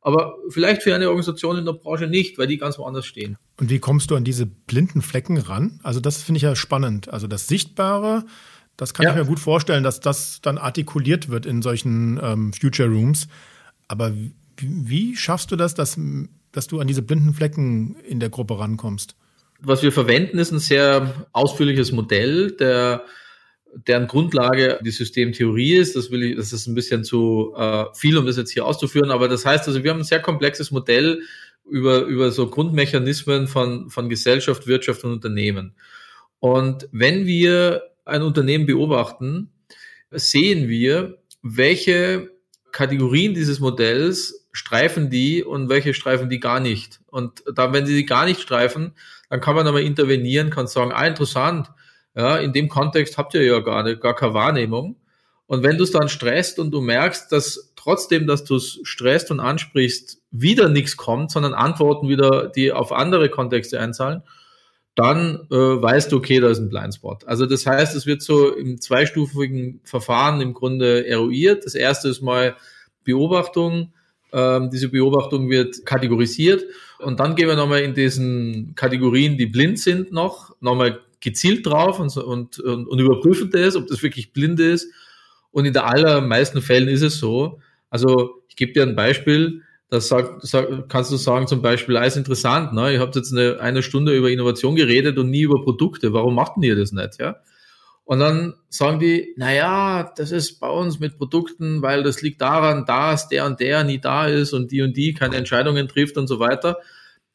Aber vielleicht für eine Organisation in der Branche nicht, weil die ganz woanders stehen. Und wie kommst du an diese blinden Flecken ran? Also das finde ich ja spannend. Also das Sichtbare, das kann ja. ich mir gut vorstellen, dass das dann artikuliert wird in solchen ähm, Future Rooms. Aber wie, wie schaffst du das, dass, dass du an diese blinden Flecken in der Gruppe rankommst? Was wir verwenden, ist ein sehr ausführliches Modell, der, deren Grundlage die Systemtheorie ist. Das will ich, das ist ein bisschen zu äh, viel, um das jetzt hier auszuführen. Aber das heißt also, wir haben ein sehr komplexes Modell über, über so Grundmechanismen von, von Gesellschaft, Wirtschaft und Unternehmen. Und wenn wir ein Unternehmen beobachten, sehen wir, welche Kategorien dieses Modells streifen die und welche streifen die gar nicht. Und dann, wenn sie die gar nicht streifen, dann kann man aber intervenieren, kann sagen, ah, interessant, ja, in dem Kontext habt ihr ja gar, nicht, gar keine Wahrnehmung. Und wenn du es dann stresst und du merkst, dass trotzdem, dass du es stresst und ansprichst, wieder nichts kommt, sondern Antworten wieder, die auf andere Kontexte einzahlen, dann äh, weißt du, okay, da ist ein Blindspot. Also das heißt, es wird so im zweistufigen Verfahren im Grunde eruiert. Das erste ist mal Beobachtung, Ähm, diese Beobachtung wird kategorisiert und dann gehen wir nochmal in diesen Kategorien, die blind sind, noch, nochmal gezielt drauf und, und, und, und überprüfen das, ob das wirklich blind ist. Und in der allermeisten Fällen ist es so. Also ich gebe dir ein Beispiel, das sag, sag, kannst du sagen zum Beispiel, alles interessant, ne? ihr habt jetzt eine, eine Stunde über Innovation geredet und nie über Produkte, warum macht ihr das nicht? Ja? Und dann sagen die, na ja, das ist bei uns mit Produkten, weil das liegt daran, dass der und der nie da ist und die und die keine Entscheidungen trifft und so weiter.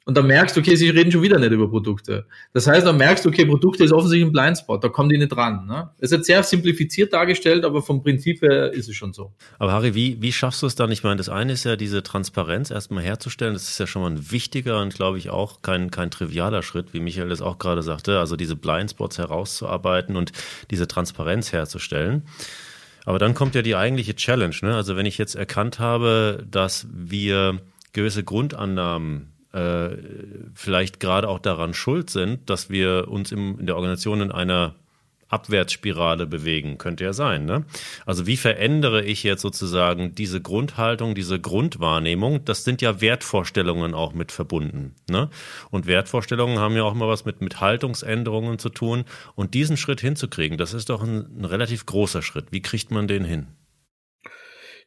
Und dann merkst du, okay, sie reden schon wieder nicht über Produkte. Das heißt, dann merkst du, okay, Produkte ist offensichtlich ein Blindspot, da kommen die nicht dran. Ne? Es ist sehr simplifiziert dargestellt, aber vom Prinzip her ist es schon so. Aber Harry, wie, wie schaffst du es dann? Ich meine, das eine ist ja diese Transparenz erstmal herzustellen. Das ist ja schon mal ein wichtiger und glaube ich auch kein, kein trivialer Schritt, wie Michael das auch gerade sagte. Also diese Blindspots herauszuarbeiten und diese Transparenz herzustellen. Aber dann kommt ja die eigentliche Challenge. Ne? Also wenn ich jetzt erkannt habe, dass wir gewisse Grundannahmen äh, vielleicht gerade auch daran schuld sind, dass wir uns im, in der Organisation in einer Abwärtsspirale bewegen, könnte ja sein. Ne? Also wie verändere ich jetzt sozusagen diese Grundhaltung, diese Grundwahrnehmung? Das sind ja Wertvorstellungen auch mit verbunden. Ne? Und Wertvorstellungen haben ja auch immer was mit, mit Haltungsänderungen zu tun. Und diesen Schritt hinzukriegen, das ist doch ein, ein relativ großer Schritt. Wie kriegt man den hin?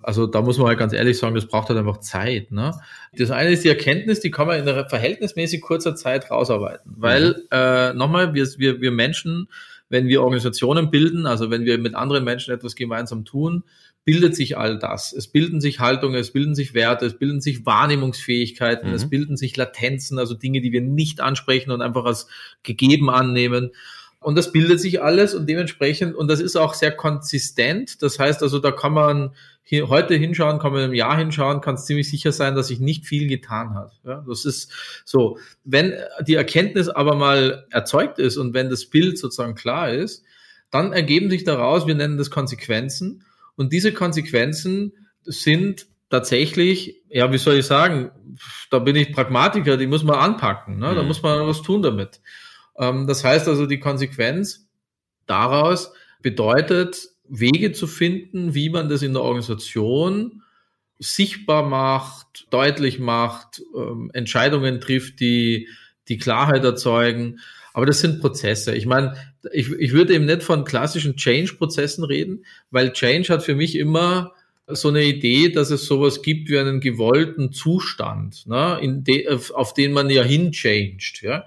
Also da muss man halt ganz ehrlich sagen, das braucht halt einfach Zeit. Ne? Das eine ist die Erkenntnis, die kann man in einer verhältnismäßig kurzer Zeit rausarbeiten. Weil, mhm. äh, nochmal, wir, wir, wir Menschen, wenn wir Organisationen bilden, also wenn wir mit anderen Menschen etwas gemeinsam tun, bildet sich all das. Es bilden sich Haltungen, es bilden sich Werte, es bilden sich Wahrnehmungsfähigkeiten, mhm. es bilden sich Latenzen, also Dinge, die wir nicht ansprechen und einfach als gegeben annehmen. Und das bildet sich alles und dementsprechend, und das ist auch sehr konsistent. Das heißt also, da kann man hier, heute hinschauen, kann man im Jahr hinschauen, kann es ziemlich sicher sein, dass sich nicht viel getan hat. Ja, das ist so. Wenn die Erkenntnis aber mal erzeugt ist und wenn das Bild sozusagen klar ist, dann ergeben sich daraus, wir nennen das Konsequenzen. Und diese Konsequenzen sind tatsächlich, ja, wie soll ich sagen, da bin ich Pragmatiker, die muss man anpacken, ne? da mhm. muss man was tun damit. Ähm, das heißt also, die Konsequenz daraus bedeutet, Wege zu finden, wie man das in der Organisation sichtbar macht, deutlich macht, ähm, Entscheidungen trifft, die die Klarheit erzeugen. Aber das sind Prozesse. Ich meine, ich, ich würde eben nicht von klassischen Change-Prozessen reden, weil Change hat für mich immer so eine Idee, dass es sowas gibt wie einen gewollten Zustand, ne, de, auf, den man ja hinchanged. Ja?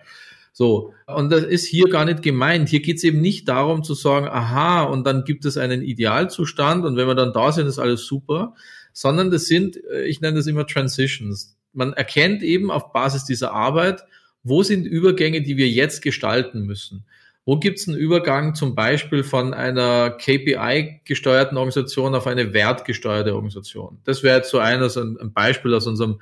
So, und das ist hier gar nicht gemeint. Hier geht es eben nicht darum zu sagen, aha, und dann gibt es einen Idealzustand und wenn wir dann da sind, ist alles super, sondern das sind, äh, ich nenne das immer Transitions. Man erkennt eben auf Basis dieser Arbeit, wo sind Übergänge, die wir jetzt gestalten müssen. Wo gibt es einen Übergang zum Beispiel von einer KPI-gesteuerten Organisation auf eine wertgesteuerte Organisation? Das wäre jetzt so eines, ein Beispiel aus unserem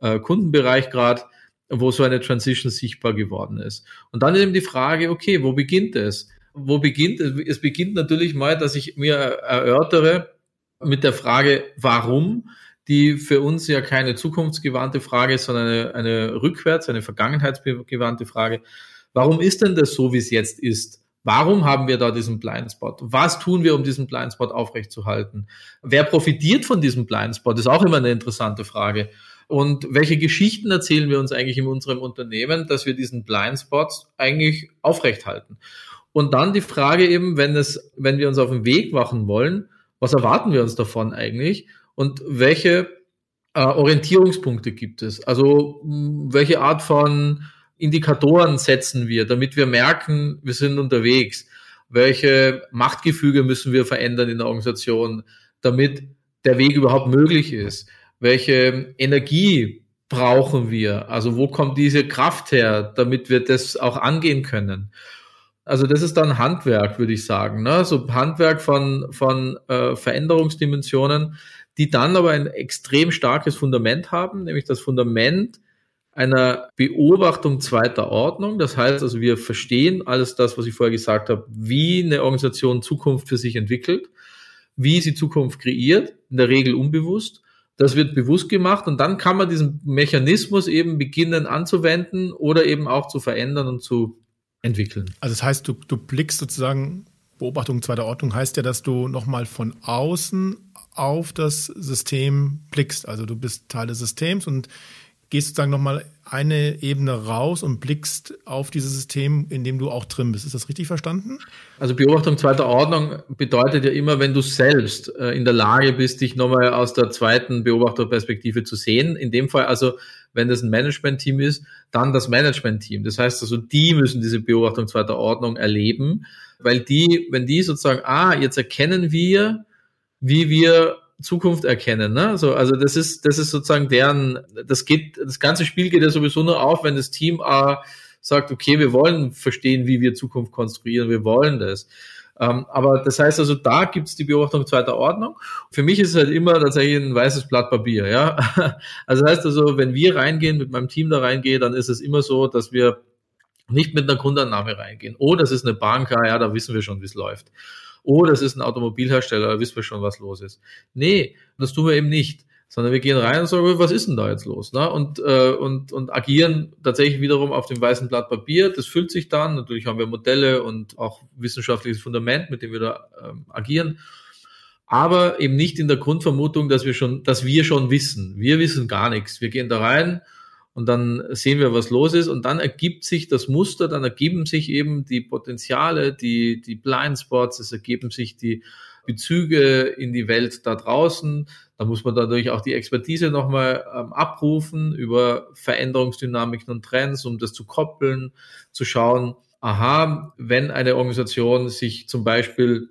äh, Kundenbereich gerade wo so eine Transition sichtbar geworden ist. Und dann eben die Frage, okay, wo beginnt es? Wo beginnt es? Es beginnt natürlich mal, dass ich mir erörtere mit der Frage, warum, die für uns ja keine zukunftsgewandte Frage ist, sondern eine, eine rückwärts, eine vergangenheitsgewandte Frage. Warum ist denn das so, wie es jetzt ist? Warum haben wir da diesen Blindspot? Was tun wir, um diesen Blindspot aufrechtzuerhalten? Wer profitiert von diesem Blindspot? Ist auch immer eine interessante Frage. Und welche Geschichten erzählen wir uns eigentlich in unserem Unternehmen, dass wir diesen Blindspots eigentlich aufrechthalten? Und dann die Frage eben, wenn es, wenn wir uns auf den Weg machen wollen, was erwarten wir uns davon eigentlich? Und welche äh, Orientierungspunkte gibt es? Also welche Art von Indikatoren setzen wir, damit wir merken, wir sind unterwegs? Welche Machtgefüge müssen wir verändern in der Organisation, damit der Weg überhaupt möglich ist? Welche Energie brauchen wir? Also wo kommt diese Kraft her, damit wir das auch angehen können? Also das ist dann Handwerk, würde ich sagen. Ne? So Handwerk von, von äh, Veränderungsdimensionen, die dann aber ein extrem starkes Fundament haben, nämlich das Fundament einer Beobachtung zweiter Ordnung. Das heißt also, wir verstehen alles das, was ich vorher gesagt habe, wie eine Organisation Zukunft für sich entwickelt, wie sie Zukunft kreiert, in der Regel unbewusst das wird bewusst gemacht und dann kann man diesen Mechanismus eben beginnen anzuwenden oder eben auch zu verändern und zu entwickeln. Also das heißt, du, du blickst sozusagen, Beobachtung zweiter Ordnung heißt ja, dass du nochmal von außen auf das System blickst. Also du bist Teil des Systems und gehst sozusagen nochmal eine Ebene raus und blickst auf dieses System, in dem du auch drin bist. Ist das richtig verstanden? Also Beobachtung zweiter Ordnung bedeutet ja immer, wenn du selbst äh, in der Lage bist, dich nochmal aus der zweiten Beobachterperspektive zu sehen. In dem Fall also, wenn das ein Management-Team ist, dann das Management-Team. Das heißt also, die müssen diese Beobachtung zweiter Ordnung erleben, weil die, wenn die sozusagen, ah, jetzt erkennen wir, wie wir Zukunft erkennen. Ne? So, also das ist, das ist sozusagen deren, das geht, das ganze Spiel geht ja sowieso nur auf, wenn das Team A sagt, okay, wir wollen verstehen, wie wir Zukunft konstruieren, wir wollen das. Ähm, aber das heißt also, da gibt's die Beobachtung zweiter Ordnung. Für mich ist es halt immer tatsächlich ein weißes Blatt Papier, ja. Also das heißt also, wenn wir reingehen, mit meinem Team da reingehen, dann ist es immer so, dass wir nicht mit einer Grundannahme reingehen. Oh, das ist eine Bank, ja, da wissen wir schon, wie es läuft oh, das ist ein Automobilhersteller, da wissen wir schon, was los ist. Nee, das tun wir eben nicht. Sondern wir gehen rein und sagen, was ist denn da jetzt los? Ne? Und, äh, und, und agieren tatsächlich wiederum auf dem weißen Blatt Papier. Das füllt sich dann. Natürlich haben wir Modelle und auch wissenschaftliches Fundament, mit dem wir da ähm, agieren aber eben nicht in der Grundvermutung, dass wir schon, dass wir schon wissen. Wir wissen gar nichts. Wir gehen da rein und dann sehen wir, was los ist und dann ergibt sich das Muster, dann ergeben sich eben die Potenziale, die, die Blindspots, es ergeben sich die Bezüge in die Welt da draußen. Da muss man dadurch auch die Expertise nochmal ähm, abrufen über Veränderungsdynamiken und Trends, um das zu koppeln, zu schauen, aha, wenn eine Organisation sich zum Beispiel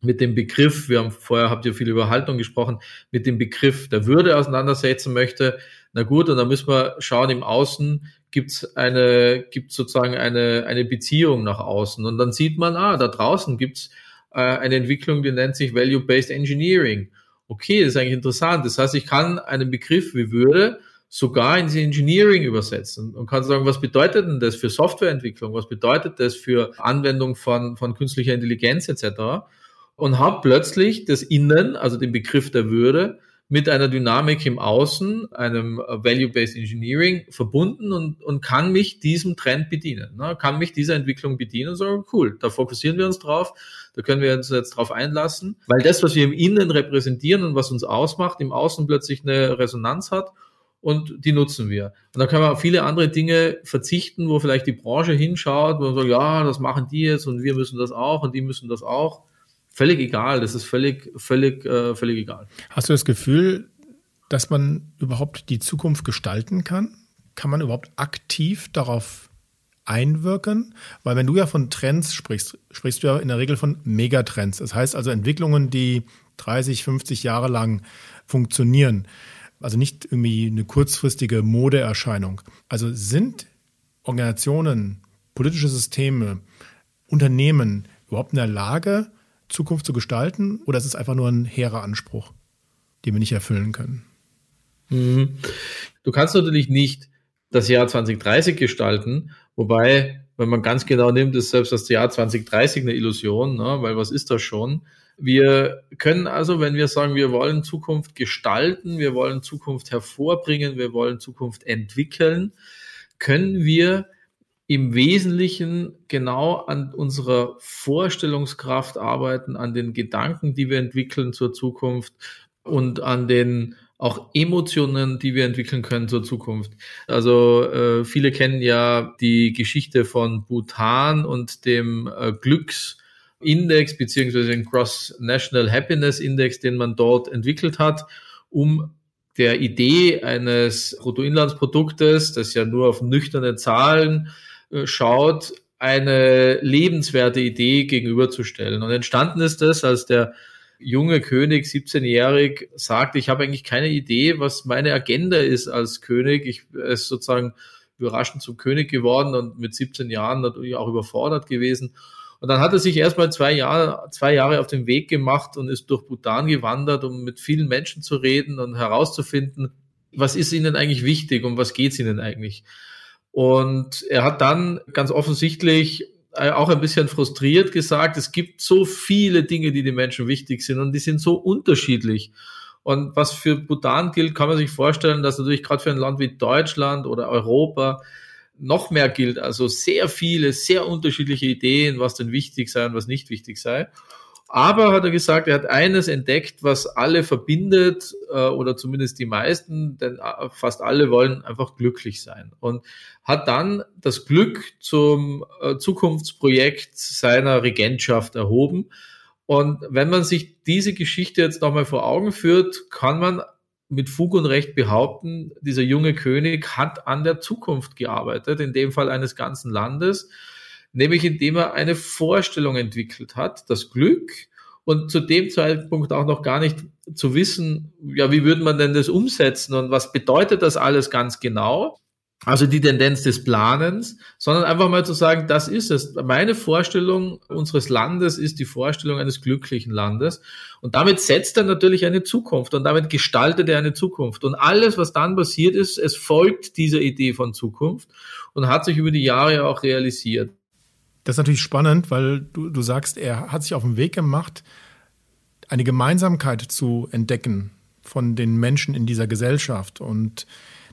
mit dem Begriff, wir haben vorher habt ihr viel über Haltung gesprochen, mit dem Begriff der Würde auseinandersetzen möchte, na gut, und dann müssen wir schauen, im Außen gibt's eine, gibt sozusagen eine, eine Beziehung nach außen. Und dann sieht man, ah, da draußen gibt's äh, eine Entwicklung, die nennt sich Value-Based Engineering. Okay, das ist eigentlich interessant. Das heißt, ich kann einen Begriff wie Würde sogar ins Engineering übersetzen und kann sagen, was bedeutet denn das für Softwareentwicklung? Was bedeutet das für Anwendung von, von künstlicher Intelligenz etc.? Und habe plötzlich das Innen, also den Begriff der Würde, mit einer Dynamik im Außen, einem Value-Based Engineering verbunden und, und kann mich diesem Trend bedienen, ne? kann mich dieser Entwicklung bedienen und sagen, cool, da fokussieren wir uns drauf, da können wir uns jetzt drauf einlassen, weil das, was wir im Innen repräsentieren und was uns ausmacht, im Außen plötzlich eine Resonanz hat und die nutzen wir. Und dann können wir auf viele andere Dinge verzichten, wo vielleicht die Branche hinschaut, wo man sagt, ja, das machen die jetzt und wir müssen das auch und die müssen das auch völlig egal. Das ist völlig, völlig, äh, völlig egal. Hast du das Gefühl, dass man überhaupt die Zukunft gestalten kann? Kann man überhaupt aktiv darauf einwirken? Weil wenn du ja von Trends sprichst, sprichst du ja in der Regel von Megatrends. Das heißt also Entwicklungen, die 30, 50 Jahre lang funktionieren. Also nicht irgendwie eine kurzfristige Modeerscheinung. Also sind Organisationen, politische Systeme, Unternehmen überhaupt in der Lage, Zukunft zu gestalten oder ist es einfach nur ein hehrer Anspruch, den wir nicht erfüllen können? Mhm. Du kannst natürlich nicht das Jahr 2030 gestalten, wobei, wenn man ganz genau nimmt, ist selbst das Jahr 2030 eine Illusion, ne? weil was ist das schon? Wir können also, wenn wir sagen, wir wollen Zukunft gestalten, wir wollen Zukunft hervorbringen, wir wollen Zukunft entwickeln, können wir im Wesentlichen genau an unserer Vorstellungskraft arbeiten, an den Gedanken, die wir entwickeln zur Zukunft und an den auch Emotionen, die wir entwickeln können zur Zukunft. Also äh, viele kennen ja die Geschichte von Bhutan und dem äh, Glücksindex beziehungsweise den Cross National Happiness Index, den man dort entwickelt hat, um der Idee eines Bruttoinlandsproduktes, das ja nur auf nüchterne Zahlen äh, schaut, eine lebenswerte Idee gegenüberzustellen. Und entstanden ist das, als der junge König, 17-jährig, sagt, ich habe eigentlich keine Idee, was meine Agenda ist als König. Ich ist sozusagen überraschend zum König geworden und mit 17 Jahren natürlich auch überfordert gewesen. Und dann hat er sich erstmal zwei Jahre, zwei Jahre auf den Weg gemacht und ist durch Bhutan gewandert, um mit vielen Menschen zu reden und herauszufinden, was ist ihnen eigentlich wichtig und was geht es ihnen eigentlich. Und er hat dann ganz offensichtlich äh, auch ein bisschen frustriert gesagt, es gibt so viele Dinge, die den Menschen wichtig sind und die sind so unterschiedlich. Und was für Bhutan gilt, kann man sich vorstellen, dass natürlich gerade für ein Land wie Deutschland oder Europa noch mehr gilt. Also sehr viele, sehr unterschiedliche Ideen, was denn wichtig sei und was nicht wichtig sei. Aber hat er gesagt, er hat eines entdeckt, was alle verbindet äh, oder zumindest die meisten, denn äh, fast alle wollen einfach glücklich sein und hat dann das Glück zum äh, Zukunftsprojekt seiner Regentschaft erhoben. Und wenn man sich diese Geschichte jetzt nochmal vor Augen führt, kann man mit Fug und Recht behaupten, dieser junge König hat an der Zukunft gearbeitet, in dem Fall eines ganzen Landes nämlich indem er eine Vorstellung entwickelt hat, das Glück und zu dem Zeitpunkt auch noch gar nicht zu wissen, ja, wie würde man denn das umsetzen und was bedeutet das alles ganz genau? Also die Tendenz des Planens, sondern einfach mal zu sagen, das ist es. Meine Vorstellung unseres Landes ist die Vorstellung eines glücklichen Landes. Und damit setzt er natürlich eine Zukunft und damit gestaltet er eine Zukunft. Und alles, was dann passiert ist, es folgt dieser Idee von Zukunft und hat sich über die Jahre auch realisiert. Das ist natürlich spannend, weil du, du sagst, er hat sich auf den Weg gemacht, eine Gemeinsamkeit zu entdecken von den Menschen in dieser Gesellschaft. Und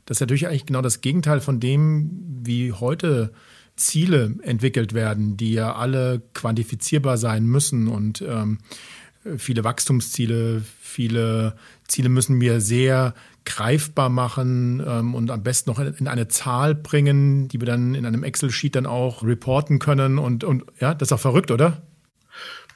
das ist natürlich eigentlich genau das Gegenteil von dem, wie heute Ziele entwickelt werden, die ja alle quantifizierbar sein müssen und ähm, viele Wachstumsziele, viele Ziele müssen wir sehr greifbar machen ähm, und am besten noch in, eine Zahl bringen, die wir dann in einem Excel-Sheet dann auch reporten können. Und, und ja, das ist auch verrückt, oder?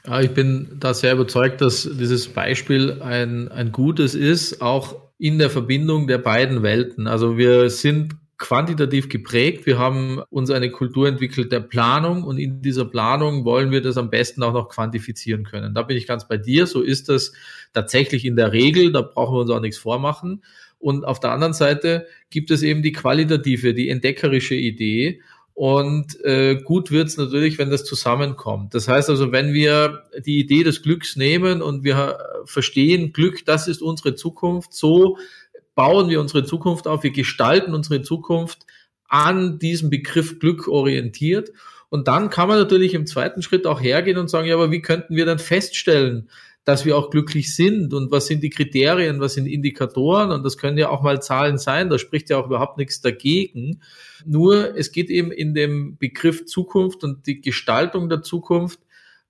Ja, ich bin da sehr überzeugt, dass dieses Beispiel ein, ein gutes ist, auch in der Verbindung der beiden Welten. Also wir sind quantitativ geprägt. Wir haben uns eine Kultur entwickelt der Planung und in dieser Planung wollen wir das am besten auch noch quantifizieren können. Da bin ich ganz bei dir. So ist das tatsächlich in der Regel. Da brauchen wir uns auch nichts vormachen. Und auf der anderen Seite gibt es eben die qualitative, die entdeckerische Idee. Und äh, gut wird's natürlich, wenn das zusammenkommt. Das heißt also, wenn wir die Idee des Glücks nehmen und wir verstehen, Glück, das ist unsere Zukunft, so bauen wir unsere Zukunft auf, wir gestalten unsere Zukunft an diesem Begriff Glück orientiert. Und dann kann man natürlich im zweiten Schritt auch hergehen und sagen, ja, aber wie könnten wir dann feststellen, dass wir auch glücklich sind und was sind die Kriterien, was sind Indikatoren und das können ja auch mal Zahlen sein, da spricht ja auch überhaupt nichts dagegen. Nur es geht eben in dem Begriff Zukunft und die Gestaltung der Zukunft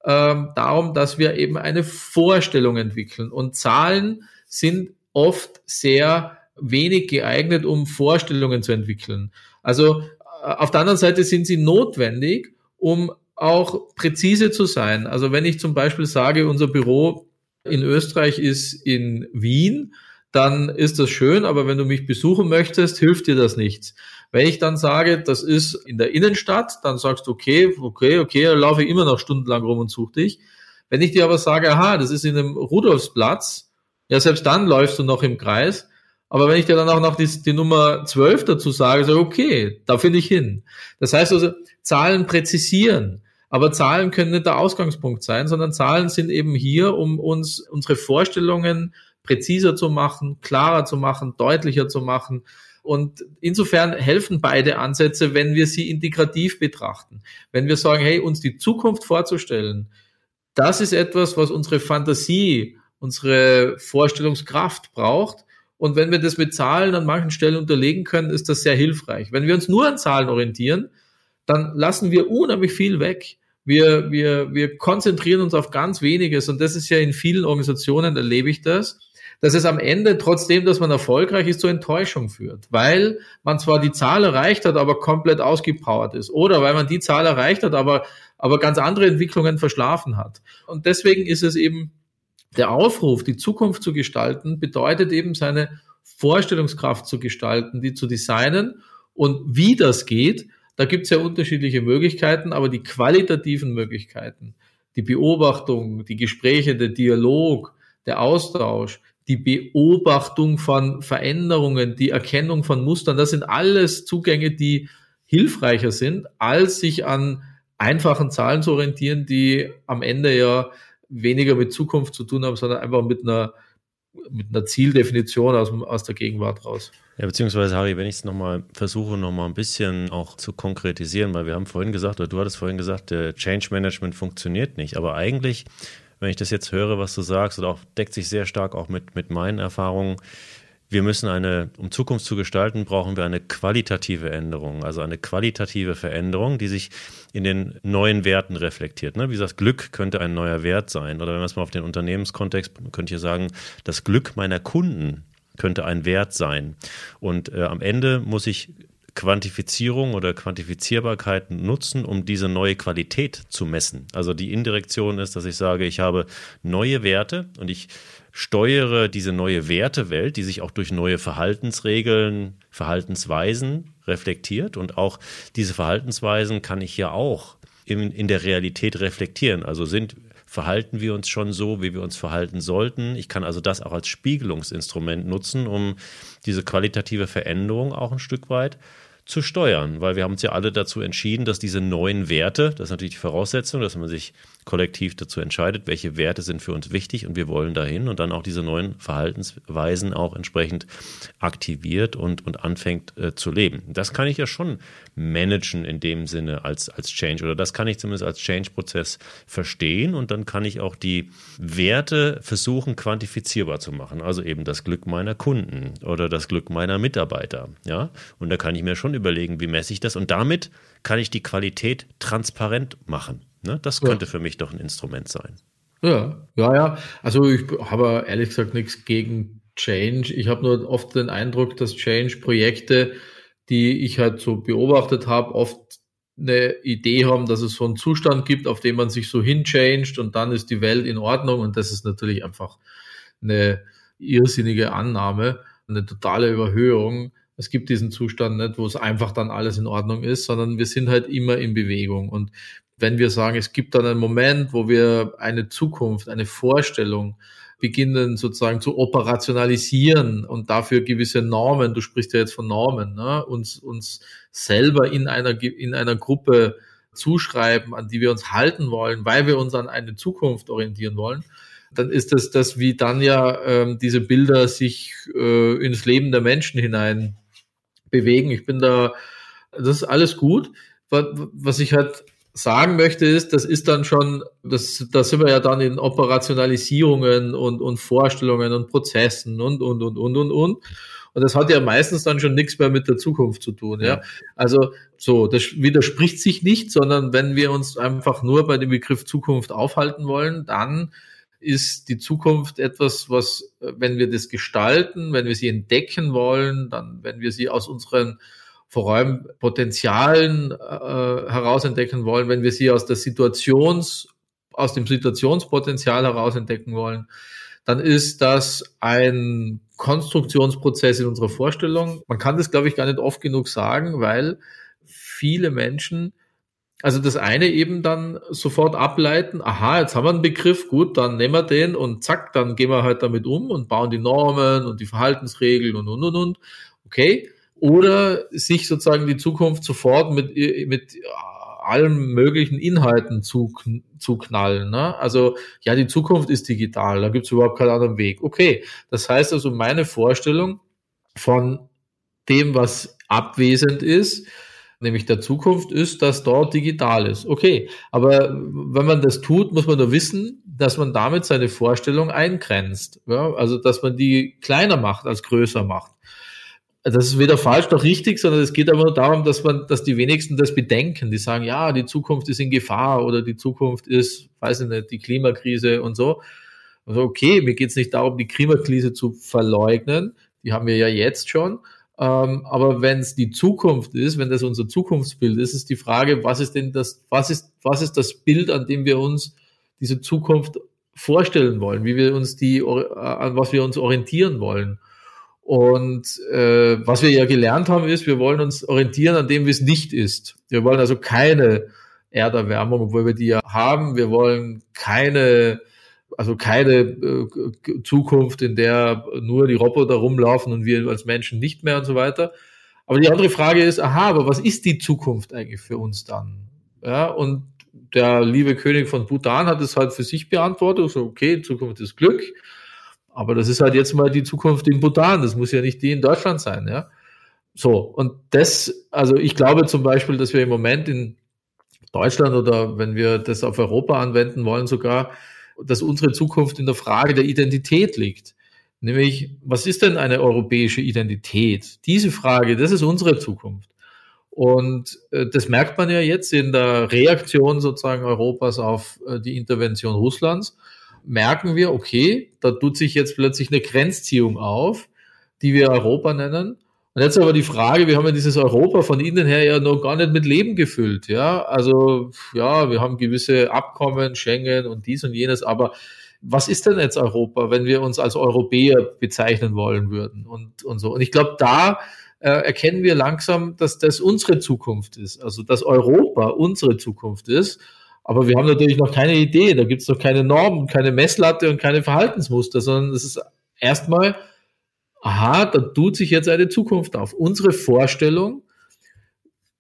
ähm, darum, dass wir eben eine Vorstellung entwickeln und Zahlen sind oft sehr wenig geeignet, um Vorstellungen zu entwickeln. Also äh, auf der anderen Seite sind sie notwendig, um auch präzise zu sein. Also wenn ich zum Beispiel sage, unser Büro in Österreich ist in Wien, dann ist das schön, aber wenn du mich besuchen möchtest, hilft dir das nichts. Wenn ich dann sage, das ist in der Innenstadt, dann sagst du, okay, okay, okay, da laufe ich immer noch stundenlang rum und suche dich. Wenn ich dir aber sage, aha, das ist in einem Rudolfsplatz, ja, selbst dann läufst du noch im Kreis, aber wenn ich dir dann auch noch die, die Nummer 12 dazu sage, so okay, da finde ich hin. Das heißt also, Zahlen präzisieren. Aber Zahlen können nicht der Ausgangspunkt sein, sondern Zahlen sind eben hier, um uns unsere Vorstellungen präziser zu machen, klarer zu machen, deutlicher zu machen. Und insofern helfen beide Ansätze, wenn wir sie integrativ betrachten. Wenn wir sagen, hey, uns die Zukunft vorzustellen, das ist etwas, was unsere Fantasie, unsere Vorstellungskraft braucht. Und wenn wir das mit Zahlen an manchen Stellen unterlegen können, ist das sehr hilfreich. Wenn wir uns nur an Zahlen orientieren, dann lassen wir unheimlich viel weg. Wir, wir, wir konzentrieren uns auf ganz weniges und das ist ja in vielen Organisationen, erlebe ich das, dass es am Ende, trotzdem, dass man erfolgreich ist, zur Enttäuschung führt, weil man zwar die Zahl erreicht hat, aber komplett ausgepowert ist oder weil man die Zahl erreicht hat, aber, aber ganz andere Entwicklungen verschlafen hat. Und deswegen ist es eben der Aufruf, die Zukunft zu gestalten, bedeutet eben seine Vorstellungskraft zu gestalten, die zu designen. Und wie das geht, da gibt es ja unterschiedliche Möglichkeiten, aber die qualitativen Möglichkeiten, die Beobachtung, die Gespräche, der Dialog, der Austausch, die Beobachtung von Veränderungen, die Erkennung von Mustern, das sind alles Zugänge, die hilfreicher sind, als sich an einfachen Zahlen zu orientieren, die am Ende ja weniger mit Zukunft zu tun haben, sondern einfach mit einer, mit einer Zieldefinition aus, aus der Gegenwart raus. Ja, beziehungsweise, Harry, wenn ich es nochmal versuche, nochmal ein bisschen auch zu konkretisieren, weil wir haben vorhin gesagt, oder du hattest vorhin gesagt, der Change Management funktioniert nicht. Aber eigentlich, wenn ich das jetzt höre, was du sagst, oder auch deckt sich sehr stark auch mit, mit meinen Erfahrungen, wir müssen eine, um Zukunft zu gestalten, brauchen wir eine qualitative Änderung, also eine qualitative Veränderung, die sich in den neuen Werten reflektiert. Ne? Wie gesagt, Glück könnte ein neuer Wert sein. Oder wenn wir es mal auf den Unternehmenskontext, könnte ich sagen, das Glück meiner Kunden könnte ein Wert sein. Und äh, am Ende muss ich Quantifizierung oder Quantifizierbarkeit nutzen, um diese neue Qualität zu messen. Also die Indirektion ist, dass ich sage, ich habe neue Werte und ich steuere diese neue Wertewelt, die sich auch durch neue Verhaltensregeln, Verhaltensweisen reflektiert. Und auch diese Verhaltensweisen kann ich ja auch in, in der Realität reflektieren. Also sind verhalten wir uns schon so, wie wir uns verhalten sollten. Ich kann also das auch als Spiegelungsinstrument nutzen, um diese qualitative Veränderung auch ein Stück weit zu steuern, weil wir haben uns ja alle dazu entschieden, dass diese neuen Werte, das ist natürlich die Voraussetzung, dass man sich kollektiv dazu entscheidet, welche Werte sind für uns wichtig und wir wollen dahin und dann auch diese neuen Verhaltensweisen auch entsprechend aktiviert und, und anfängt äh, zu leben. Das kann ich ja schon managen in dem Sinne als, als Change oder das kann ich zumindest als Change-Prozess verstehen und dann kann ich auch die Werte versuchen quantifizierbar zu machen. Also eben das Glück meiner Kunden oder das Glück meiner Mitarbeiter. Ja, und da kann ich mir schon überlegen, wie messe ich das und damit kann ich die Qualität transparent machen. Ne? Das könnte ja. für mich doch ein Instrument sein. Ja, ja, ja. Also ich habe ehrlich gesagt nichts gegen Change. Ich habe nur oft den Eindruck, dass Change-Projekte die ich halt so beobachtet habe, oft eine Idee haben, dass es so einen Zustand gibt, auf den man sich so hinchanged und dann ist die Welt in Ordnung und das ist natürlich einfach eine irrsinnige Annahme, eine totale Überhöhung. Es gibt diesen Zustand nicht, wo es einfach dann alles in Ordnung ist, sondern wir sind halt immer in Bewegung. Und wenn wir sagen, es gibt dann einen Moment, wo wir eine Zukunft, eine Vorstellung beginnen sozusagen zu operationalisieren und dafür gewisse Normen, du sprichst ja jetzt von Normen, ne, uns, uns selber in einer, in einer Gruppe zuschreiben, an die wir uns halten wollen, weil wir uns an eine Zukunft orientieren wollen, dann ist das das, wie dann ja ähm, diese Bilder sich äh, ins Leben der Menschen hinein bewegen. Ich bin da, das ist alles gut. Was, was ich halt sagen möchte, ist, das ist dann schon, das, da sind wir ja dann in Operationalisierungen und, und Vorstellungen und Prozessen und, und, und, und, und, und. Und das hat ja meistens dann schon nichts mehr mit der Zukunft zu tun, ja. Also, so, das widerspricht sich nicht, sondern wenn wir uns einfach nur bei dem Begriff Zukunft aufhalten wollen, dann ist die Zukunft etwas, was, wenn wir das gestalten, wenn wir sie entdecken wollen, dann, wenn wir sie aus unseren vor allem Potenzialen äh, herausentdecken wollen, wenn wir sie aus der Situations, aus dem Situationspotenzial herausentdecken wollen, dann ist das ein Konstruktionsprozess in unserer Vorstellung. Man kann das, glaube ich, gar nicht oft genug sagen, weil viele Menschen also das eine eben dann sofort ableiten, aha, jetzt haben wir einen Begriff, gut, dann nehmen wir den und zack, dann gehen wir halt damit um und bauen die Normen und die Verhaltensregeln und und und und. Okay, oder sich sozusagen die Zukunft sofort mit, mit allen möglichen Inhalten zu, zu knallen. Ne? Also ja, die Zukunft ist digital, da gibt es überhaupt keinen anderen Weg. Okay, das heißt also, meine Vorstellung von dem, was abwesend ist, nämlich der Zukunft, ist, dass dort digital ist. Okay, aber wenn man das tut, muss man nur wissen, dass man damit seine Vorstellung eingrenzt. Ja? Also, dass man die kleiner macht als größer macht das ist weder falsch noch richtig, sondern es geht aber nur darum, dass man, dass die wenigsten das bedenken. Die sagen, ja, die Zukunft ist in Gefahr oder die Zukunft ist, weiß ich nicht, die Klimakrise und so. Also okay, mir geht es nicht darum, die Klimakrise zu verleugnen. Die haben wir ja jetzt schon. Ähm, aber wenn es die Zukunft ist, wenn das unser Zukunftsbild ist, ist die Frage, was ist denn das, was ist, was ist das Bild, an dem wir uns diese Zukunft vorstellen wollen, wie wir uns die, an was wir uns orientieren wollen. Und äh, was wir ja gelernt haben, ist, wir wollen uns orientieren an dem, wie es nicht ist. Wir wollen also keine Erderwärmung, obwohl wir die ja haben. Wir wollen keine, also keine äh, Zukunft, in der nur die Roboter rumlaufen und wir als Menschen nicht mehr und so weiter. Aber die andere Frage ist, aha, aber was ist die Zukunft eigentlich für uns dann? Ja, und der liebe König von Bhutan hat es halt für sich beantwortet, so, okay, Zukunft ist Glück. Aber das ist halt jetzt mal die Zukunft in Bhutan. Das muss ja nicht die in Deutschland sein, ja. So. Und das, also ich glaube zum Beispiel, dass wir im Moment in Deutschland oder wenn wir das auf Europa anwenden wollen sogar, dass unsere Zukunft in der Frage der Identität liegt. Nämlich, was ist denn eine europäische Identität? Diese Frage, das ist unsere Zukunft. Und äh, das merkt man ja jetzt in der Reaktion sozusagen Europas auf äh, die Intervention Russlands. Merken wir, okay, da tut sich jetzt plötzlich eine Grenzziehung auf, die wir Europa nennen. Und jetzt aber die Frage, wir haben ja dieses Europa von innen her ja noch gar nicht mit Leben gefüllt, ja. Also, ja, wir haben gewisse Abkommen, Schengen und dies und jenes, aber was ist denn jetzt Europa, wenn wir uns als Europäer bezeichnen wollen würden und, und so. Und ich glaube, da äh, erkennen wir langsam, dass das unsere Zukunft ist, also dass Europa unsere Zukunft ist. Aber wir haben natürlich noch keine Idee, da gibt es noch keine Normen, keine Messlatte und keine Verhaltensmuster, sondern es ist erstmal, aha, da tut sich jetzt eine Zukunft auf. Unsere Vorstellung,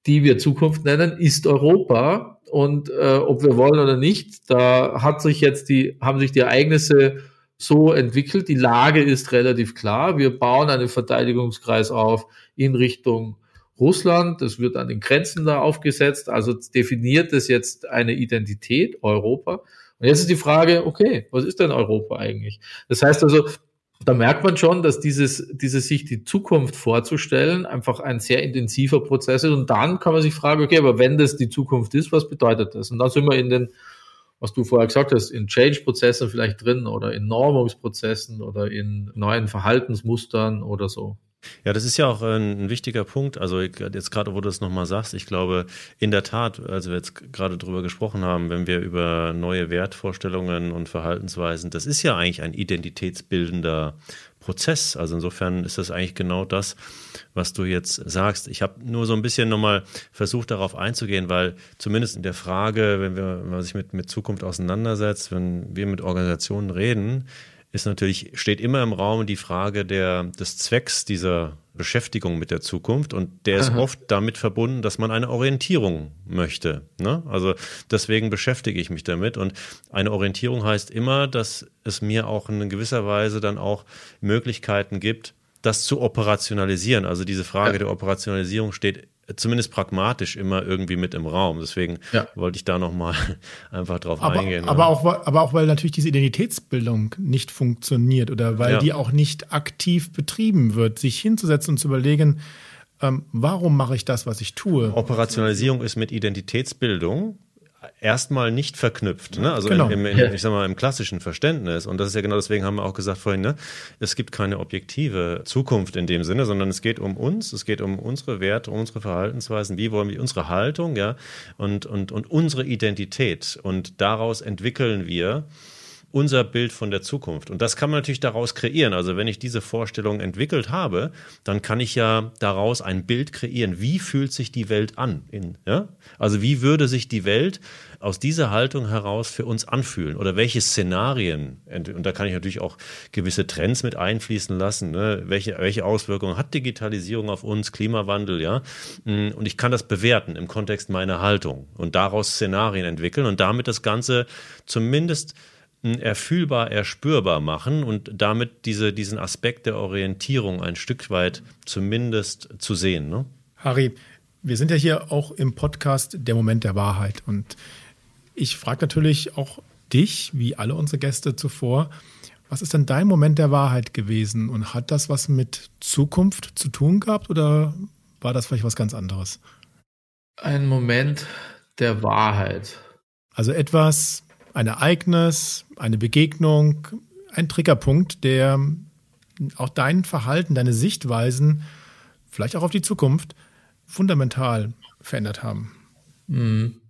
die wir Zukunft nennen, ist Europa. Und äh, ob wir wollen oder nicht, da hat sich jetzt die, haben sich die Ereignisse so entwickelt. Die Lage ist relativ klar. Wir bauen einen Verteidigungskreis auf in Richtung Russland. Das wird an den Grenzen da aufgesetzt. Also definiert es jetzt eine Identität, Europa. Und jetzt ist die Frage, okay, was ist denn Europa eigentlich? Das heißt also, da merkt man schon, dass dieses, dieses sich die Zukunft vorzustellen einfach ein sehr intensiver Prozess ist. Und dann kann man sich fragen, okay, aber wenn das die Zukunft ist, was bedeutet das? Und dann sind wir in den was du vorher gesagt hast, in Change-Prozessen vielleicht drin oder in Normungsprozessen oder in neuen Verhaltensmustern oder so. Ja, das ist ja auch ein, ein wichtiger Punkt. Also jetzt gerade, wo du das nochmal sagst, ich glaube in der Tat, also wir jetzt gerade drüber gesprochen haben, wenn wir über neue Wertvorstellungen und Verhaltensweisen, das ist ja eigentlich ein identitätsbildender Prozess. Also insofern ist das eigentlich genau das, was du jetzt sagst. Ich habe nur so ein bisschen nochmal versucht, darauf einzugehen, weil zumindest in der Frage, wenn, wir, wenn man sich mit, mit Zukunft auseinandersetzt, wenn wir mit Organisationen reden, ist natürlich, steht immer im Raum die Frage der, des Zwecks dieser Beschäftigung mit der Zukunft und der ist Aha. oft damit verbunden, dass man eine Orientierung möchte. Ne? Also deswegen beschäftige ich mich damit und eine Orientierung heißt immer, dass es mir auch in gewisser Weise dann auch Möglichkeiten gibt, das zu operationalisieren. Also diese Frage ja. der Operationalisierung steht zumindest pragmatisch immer irgendwie mit im Raum. Deswegen ja. wollte ich da nochmal einfach drauf aber, eingehen. Aber, ja. auch, aber auch, weil natürlich diese Identitätsbildung nicht funktioniert oder weil ja. die auch nicht aktiv betrieben wird, sich hinzusetzen und zu überlegen, ähm, warum mache ich das, was ich tue? Operationalisierung ist mit Identitätsbildung erstmal nicht verknüpft, ne? also genau. im, im, ich sag mal, im klassischen Verständnis. Und das ist ja genau deswegen haben wir auch gesagt vorhin, ne? es gibt keine objektive Zukunft in dem Sinne, sondern es geht um uns, es geht um unsere Werte, um unsere Verhaltensweisen, wie wollen wir unsere Haltung, ja, und, und, und unsere Identität. Und daraus entwickeln wir unser Bild von der Zukunft. Und das kann man natürlich daraus kreieren. Also wenn ich diese Vorstellung entwickelt habe, dann kann ich ja daraus ein Bild kreieren. Wie fühlt sich die Welt an? In, ja? Also wie würde sich die Welt aus dieser Haltung heraus für uns anfühlen? Oder welche Szenarien, und da kann ich natürlich auch gewisse Trends mit einfließen lassen, ne? welche, welche Auswirkungen hat Digitalisierung auf uns, Klimawandel, ja? Und ich kann das bewerten im Kontext meiner Haltung und daraus Szenarien entwickeln und damit das Ganze zumindest erfühlbar, erspürbar machen und damit diese, diesen Aspekt der Orientierung ein Stück weit zumindest zu sehen. Ne? Harry, wir sind ja hier auch im Podcast Der Moment der Wahrheit und ich frage natürlich auch dich, wie alle unsere Gäste zuvor, was ist denn dein Moment der Wahrheit gewesen und hat das was mit Zukunft zu tun gehabt oder war das vielleicht was ganz anderes? Ein Moment der Wahrheit. Also etwas, ein Ereignis, eine Begegnung, ein Triggerpunkt, der auch dein Verhalten, deine Sichtweisen, vielleicht auch auf die Zukunft, fundamental verändert haben. Mhm.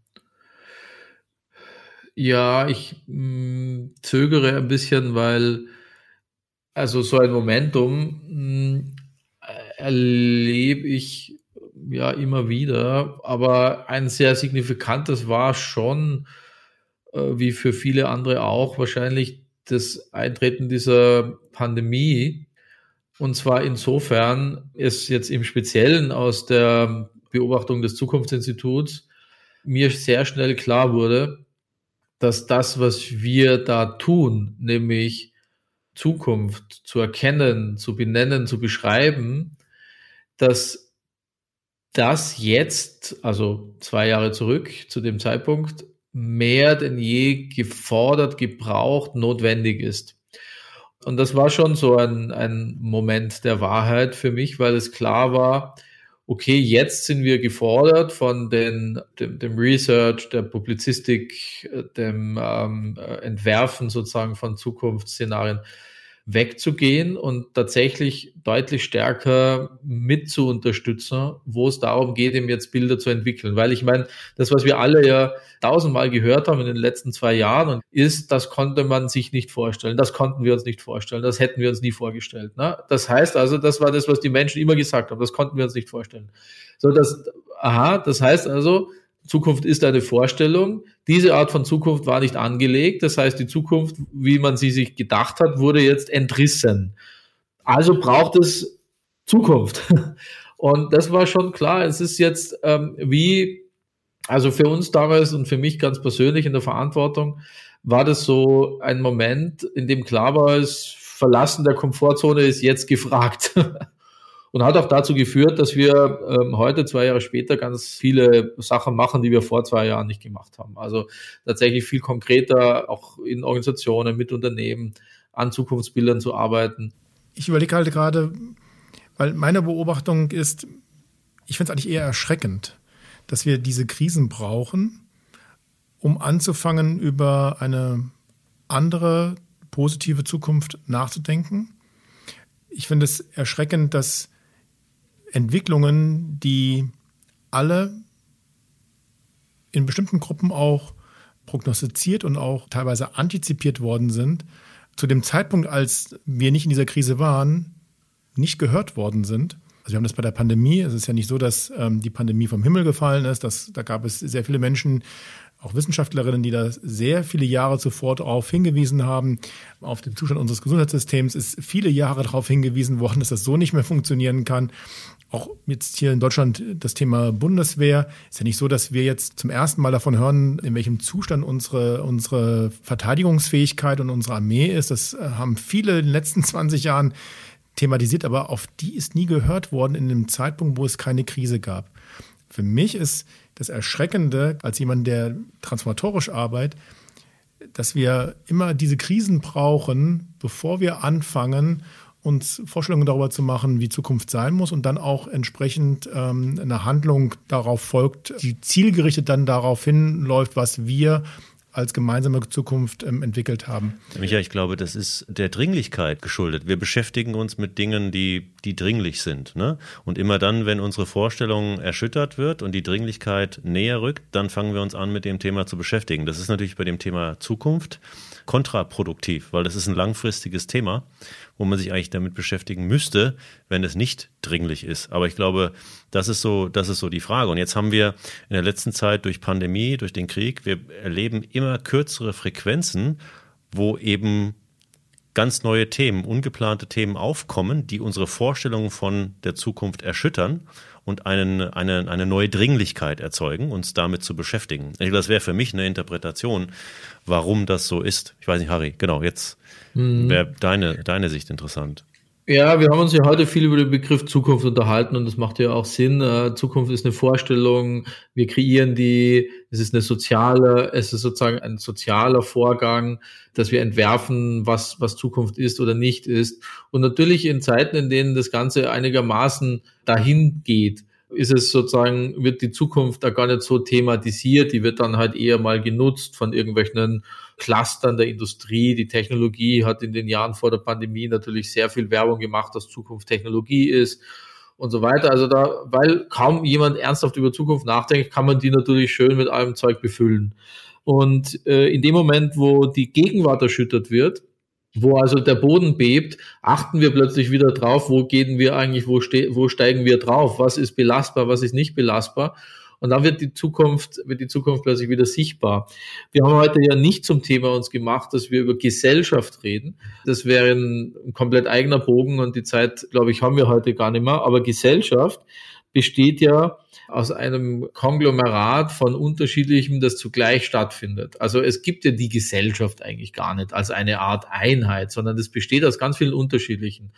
Ja, ich mh, mm, zögere ein bisschen, weil also so ein Momentum mh, mm, erlebe ich ja immer wieder, aber ein sehr signifikantes war schon wie für viele andere auch, wahrscheinlich das Eintreten dieser Pandemie. Und zwar insofern es jetzt im Speziellen aus der Beobachtung des Zukunftsinstituts mir sehr schnell klar wurde, dass das, was wir da tun, nämlich Zukunft zu erkennen, zu benennen, zu beschreiben, dass das jetzt, also zwei Jahre zurück zu dem Zeitpunkt, mehr denn je gefordert, gebraucht, notwendig ist. Und das war schon so ein, ein Moment der Wahrheit für mich, weil es klar war, okay, jetzt sind wir gefordert von den, dem, dem Research, der Publizistik, dem ähm, Entwerfen sozusagen von Zukunftsszenarien wegzugehen und tatsächlich deutlich stärker mit zu unterstützen, wo es darum geht, eben jetzt Bilder zu entwickeln. Weil ich meine, das, was wir alle ja tausendmal gehört haben in den letzten zwei Jahren, ist, das konnte man sich nicht vorstellen. Das konnten wir uns nicht vorstellen. Das hätten wir uns nie vorgestellt. Ne? Das heißt also, das war das, was die Menschen immer gesagt haben. Das konnten wir uns nicht vorstellen. So, das, aha, das heißt also, Zukunft ist eine Vorstellung. Diese Art von Zukunft war nicht angelegt. Das heißt, die Zukunft, wie man sie sich gedacht hat, wurde jetzt entrissen. Also braucht es Zukunft. Und das war schon klar. Es ist jetzt ähm, wie, also für uns damals und für mich ganz persönlich in der Verantwortung, war das so ein Moment, in dem klar war, es Verlassen der Komfortzone ist jetzt gefragt. und hat auch dazu geführt, dass wir ähm, heute, zwei Jahre später, ganz viele Sachen machen, die wir vor zwei Jahren nicht gemacht haben. Also tatsächlich viel konkreter, auch in Organisationen, mit Unternehmen, an Zukunftsbildern zu arbeiten. Ich überlege halt gerade, weil meine Beobachtung ist, ich finde es eigentlich eher erschreckend, dass wir diese Krisen brauchen, um anzufangen, über eine andere positive Zukunft nachzudenken. Ich finde es erschreckend, dass Entwicklungen, die alle in bestimmten Gruppen auch prognostiziert und auch teilweise antizipiert worden sind, zu dem Zeitpunkt, als wir nicht in dieser Krise waren, nicht gehört worden sind. Also wir haben das bei der Pandemie. Es ist ja nicht so, dass ähm, die Pandemie vom Himmel gefallen ist. Das, da gab es sehr viele Menschen, auch Wissenschaftlerinnen, die da sehr viele Jahre zuvor darauf hingewiesen haben, auf den Zustand unseres Gesundheitssystems ist viele Jahre darauf hingewiesen worden, dass das so nicht mehr funktionieren kann. Auch jetzt hier in Deutschland das Thema Bundeswehr. Ist ja nicht so, dass wir jetzt zum ersten Mal davon hören, in welchem Zustand unsere, unsere Verteidigungsfähigkeit und unsere Armee ist. Das äh, haben viele in den letzten 20 Jahren thematisiert, aber auf die ist nie gehört worden in einem Zeitpunkt, wo es keine Krise gab. Für mich ist das Erschreckende als jemand, der transformatorisch arbeitet, dass wir immer diese Krisen brauchen, bevor wir anfangen, uns Vorstellungen darüber zu machen, wie Zukunft sein muss und dann auch entsprechend ähm, eine Handlung darauf folgt, die zielgerichtet dann darauf hinläuft, was wir als gemeinsame Zukunft ähm, entwickelt haben. Michael, ich glaube, das ist der Dringlichkeit geschuldet. Wir beschäftigen uns mit Dingen, die, die dringlich sind. Ne? Und immer dann, wenn unsere Vorstellung erschüttert wird und die Dringlichkeit näher rückt, dann fangen wir uns an, mit dem Thema zu beschäftigen. Das ist natürlich bei dem Thema Zukunft kontraproduktiv, weil das ist ein langfristiges Thema, wo man sich eigentlich damit beschäftigen müsste, wenn es nicht dringlich ist. Aber ich glaube, das ist so, das ist so die Frage. Und jetzt haben wir in der letzten Zeit durch Pandemie, durch den Krieg, wir erleben immer kürzere Frequenzen, wo eben ganz neue Themen, ungeplante Themen aufkommen, die unsere Vorstellungen von der Zukunft erschüttern und einen, eine, eine neue Dringlichkeit erzeugen, uns damit zu beschäftigen. Ich glaube, das wäre für mich eine Interpretation, warum das so ist. Ich weiß nicht, Harry, genau, jetzt mhm. wäre deine, deine Sicht interessant. Ja, wir haben uns ja heute viel über den Begriff Zukunft unterhalten und das macht ja auch Sinn. Äh, Zukunft ist eine Vorstellung, wir kreieren die, es ist eine soziale, es ist sozusagen ein sozialer Vorgang, dass wir entwerfen, was, was Zukunft ist oder nicht ist. Und natürlich in Zeiten, in denen das Ganze einigermaßen dahin geht, ist es sozusagen, wird die Zukunft da gar nicht so thematisiert, die wird dann halt eher mal genutzt von irgendwelchen Clustern der Industrie. Die Technologie hat in den Jahren vor der Pandemie natürlich sehr viel Werbung gemacht, dass Zukunft Technologie ist und so weiter. Also da, weil kaum jemand ernsthaft über Zukunft nachdenkt, kann man die natürlich schön mit allem Zeug befüllen. Und äh, in dem Moment, wo die Gegenwart erschüttert wird, wo also der Boden bebt, achten wir plötzlich wieder drauf, wo gehen wir eigentlich, wo, ste wo steigen wir drauf, was ist belastbar, was ist nicht belastbar. Und dann wird die Zukunft, wird die Zukunft plötzlich wieder sichtbar. Wir haben heute ja nicht zum Thema uns gemacht, dass wir über Gesellschaft reden. Das wäre ein, ein komplett eigener Bogen und die Zeit, glaube ich, haben wir heute gar nicht mehr. Aber Gesellschaft besteht ja aus einem Konglomerat von unterschiedlichem, das zugleich stattfindet. Also es gibt ja die Gesellschaft eigentlich gar nicht als eine Art Einheit, sondern es besteht aus ganz vielen unterschiedlichen.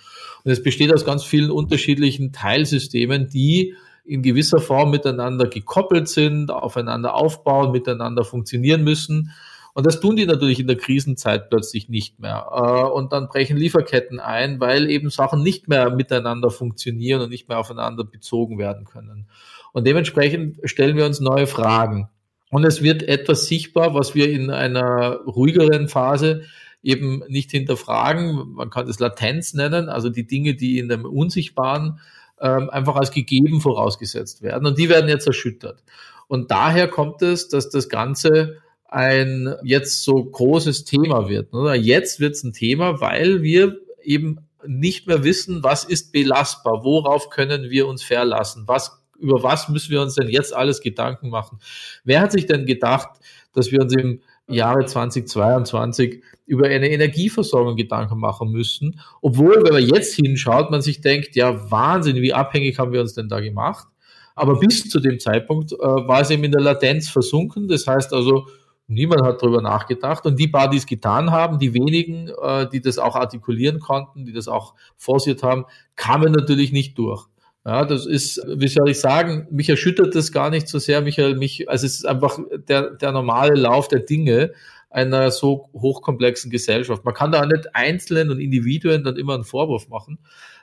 Und es besteht aus ganz vielen unterschiedlichen Teilsystemen, die in gewisser Form miteinander gekoppelt sind, aufeinander aufbauen, miteinander funktionieren müssen. Und das tun die natürlich in der Krisenzeit plötzlich nicht mehr. Äh, und dann brechen Lieferketten ein, weil eben Sachen nicht mehr miteinander funktionieren und nicht mehr aufeinander bezogen werden können. Und dementsprechend stellen wir uns neue Fragen. Und es wird etwas sichtbar, was wir in einer ruhigeren Phase eben nicht hinterfragen. Man kann das Latenz nennen, also die Dinge, die in dem Unsichtbaren ähm, einfach als gegeben vorausgesetzt werden. Und die werden jetzt erschüttert. Und daher kommt es, dass das Ganze ein jetzt so großes Thema wird. Oder? Jetzt wird es ein Thema, weil wir eben nicht mehr wissen, was ist belastbar, worauf können wir uns verlassen, was, über was müssen wir uns denn jetzt alles Gedanken machen. Wer hat sich denn gedacht, dass wir uns im Jahre 2022 über eine Energieversorgung Gedanken machen müssen, obwohl, wenn man jetzt hinschaut, man sich denkt, ja Wahnsinn, wie abhängig haben wir uns denn da gemacht? Aber bis zu dem Zeitpunkt äh, war es eben in der Latenz versunken. Das heißt also, niemand hat darüber nachgedacht. Und die paar, die es getan haben, die wenigen, äh, die das auch artikulieren konnten, die das auch forciert haben, kamen natürlich nicht durch. Ja, das ist, wie soll ich sagen, mich erschüttert das gar nicht so sehr, mich, mich, also es ist einfach der, der normale Lauf der Dinge einer so hochkomplexen Gesellschaft. Man kann da nicht Einzelnen und Individuen dann immer einen Vorwurf machen.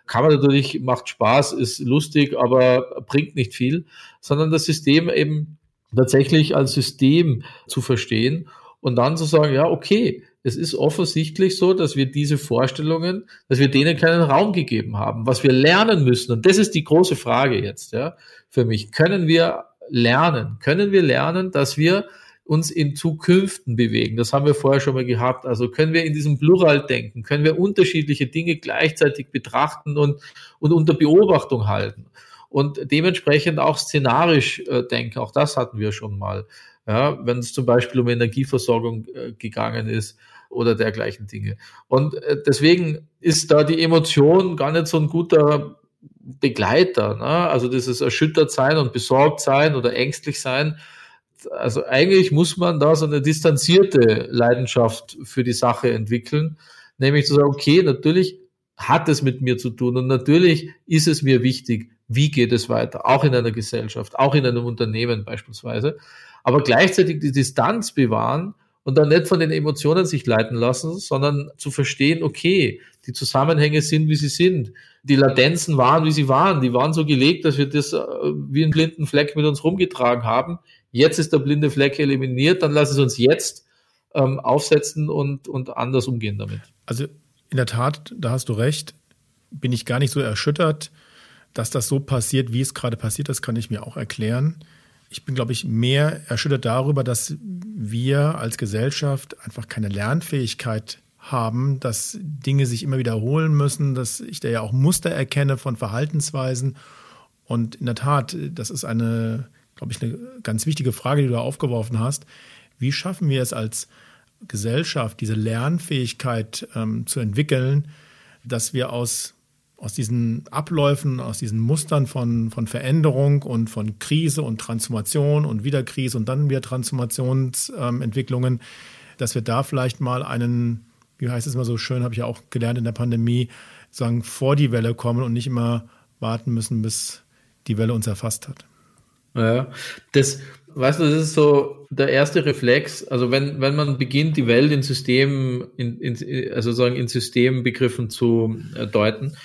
Kann man natürlich, macht Spaß, ist lustig, aber bringt nicht viel, sondern das System eben tatsächlich als System zu verstehen und dann zu sagen, ja, okay, es ist offensichtlich so, dass wir diese Vorstellungen, dass wir denen keinen Raum gegeben haben, was wir lernen müssen. Und das ist die große Frage jetzt, ja, für mich. Können wir lernen? Können wir lernen, dass wir uns in Zukünften bewegen? Das haben wir vorher schon mal gehabt. Also können wir in diesem Plural denken? Können wir unterschiedliche Dinge gleichzeitig betrachten und, und unter Beobachtung halten? Und dementsprechend auch szenarisch äh, denken. Auch das hatten wir schon mal. Ja, wenn es zum Beispiel um Energieversorgung äh, gegangen ist oder dergleichen Dinge. Und äh, deswegen ist da die Emotion gar nicht so ein guter Begleiter. Ne? Also dieses erschüttert sein und besorgt sein oder ängstlich sein. Also eigentlich muss man da so eine distanzierte Leidenschaft für die Sache entwickeln, nämlich zu sagen, okay, natürlich hat es mit mir zu tun und natürlich ist es mir wichtig, wie geht es weiter, auch in einer Gesellschaft, auch in einem Unternehmen beispielsweise aber gleichzeitig die Distanz bewahren und dann nicht von den Emotionen sich leiten lassen, sondern zu verstehen, okay, die Zusammenhänge sind, wie sie sind. Die Latenzen waren, wie sie waren. Die waren so gelegt, dass wir das äh, wie einen blinden Fleck mit uns rumgetragen haben. Jetzt ist der blinde Fleck eliminiert, dann lass es uns jetzt ähm, aufsetzen und, und anders umgehen damit. Also in der Tat, da hast du recht, bin ich gar nicht so erschüttert, dass das so passiert, wie es gerade passiert ist, kann ich mir auch erklären. Ich bin, glaube ich, mehr erschüttert darüber, dass wir als Gesellschaft einfach keine Lernfähigkeit haben, dass Dinge sich immer wiederholen müssen, dass ich da ja auch Muster erkenne von Verhaltensweisen. Und in der Tat, das ist eine, glaube ich, eine ganz wichtige Frage, die du da aufgeworfen hast. Wie schaffen wir es als Gesellschaft, diese Lernfähigkeit ähm, zu entwickeln, dass wir aus aus diesen Abläufen, aus diesen Mustern von, von Veränderung und von Krise und Transformation und wieder Krise und dann wieder Transformationsentwicklungen, ähm, dass wir da vielleicht mal einen, wie heißt es mal so schön, habe ich ja auch gelernt in der Pandemie, sagen, vor die Welle kommen und nicht immer warten müssen, bis die Welle uns erfasst hat. Ja, das, weißt du, das ist so der erste Reflex. Also wenn, wenn man beginnt, die Welt in Systemen, in, in, also sagen in Systembegriffen zu äh, deuten,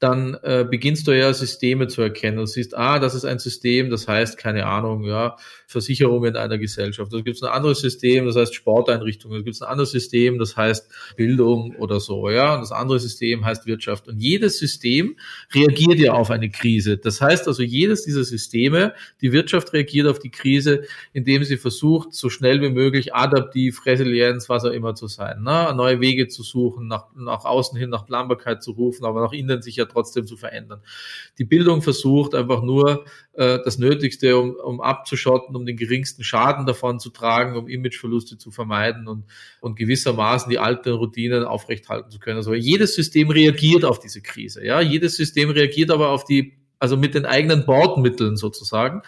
dann äh, beginnst du ja Systeme zu erkennen. Du siehst, ah, das ist ein System, das heißt, keine Ahnung, ja, Versicherungen einer Gesellschaft. Da gibt es ein anderes System, das heißt Sporteinrichtungen. Da gibt es ein anderes System, das heißt Bildung oder so, ja. Und das andere System heißt Wirtschaft. Und jedes System reagiert ja auf eine Krise. Das heißt also, jedes dieser Systeme, die Wirtschaft reagiert auf die Krise, indem sie versucht, so schnell wie möglich adaptiv, Resilienz, was auch immer zu sein, ne? neue Wege zu suchen, nach, nach außen hin nach Planbarkeit zu rufen, aber nach innen sich ja trotzdem zu verändern. Die Bildung versucht einfach nur äh, das Nötigste, um, um abzuschotten, um den geringsten Schaden davon zu tragen, um Imageverluste zu vermeiden und, und gewissermaßen die alten Routinen aufrechthalten zu können. Also jedes System reagiert auf diese Krise. Ja, jedes System reagiert aber auf die, also mit den eigenen Bordmitteln sozusagen.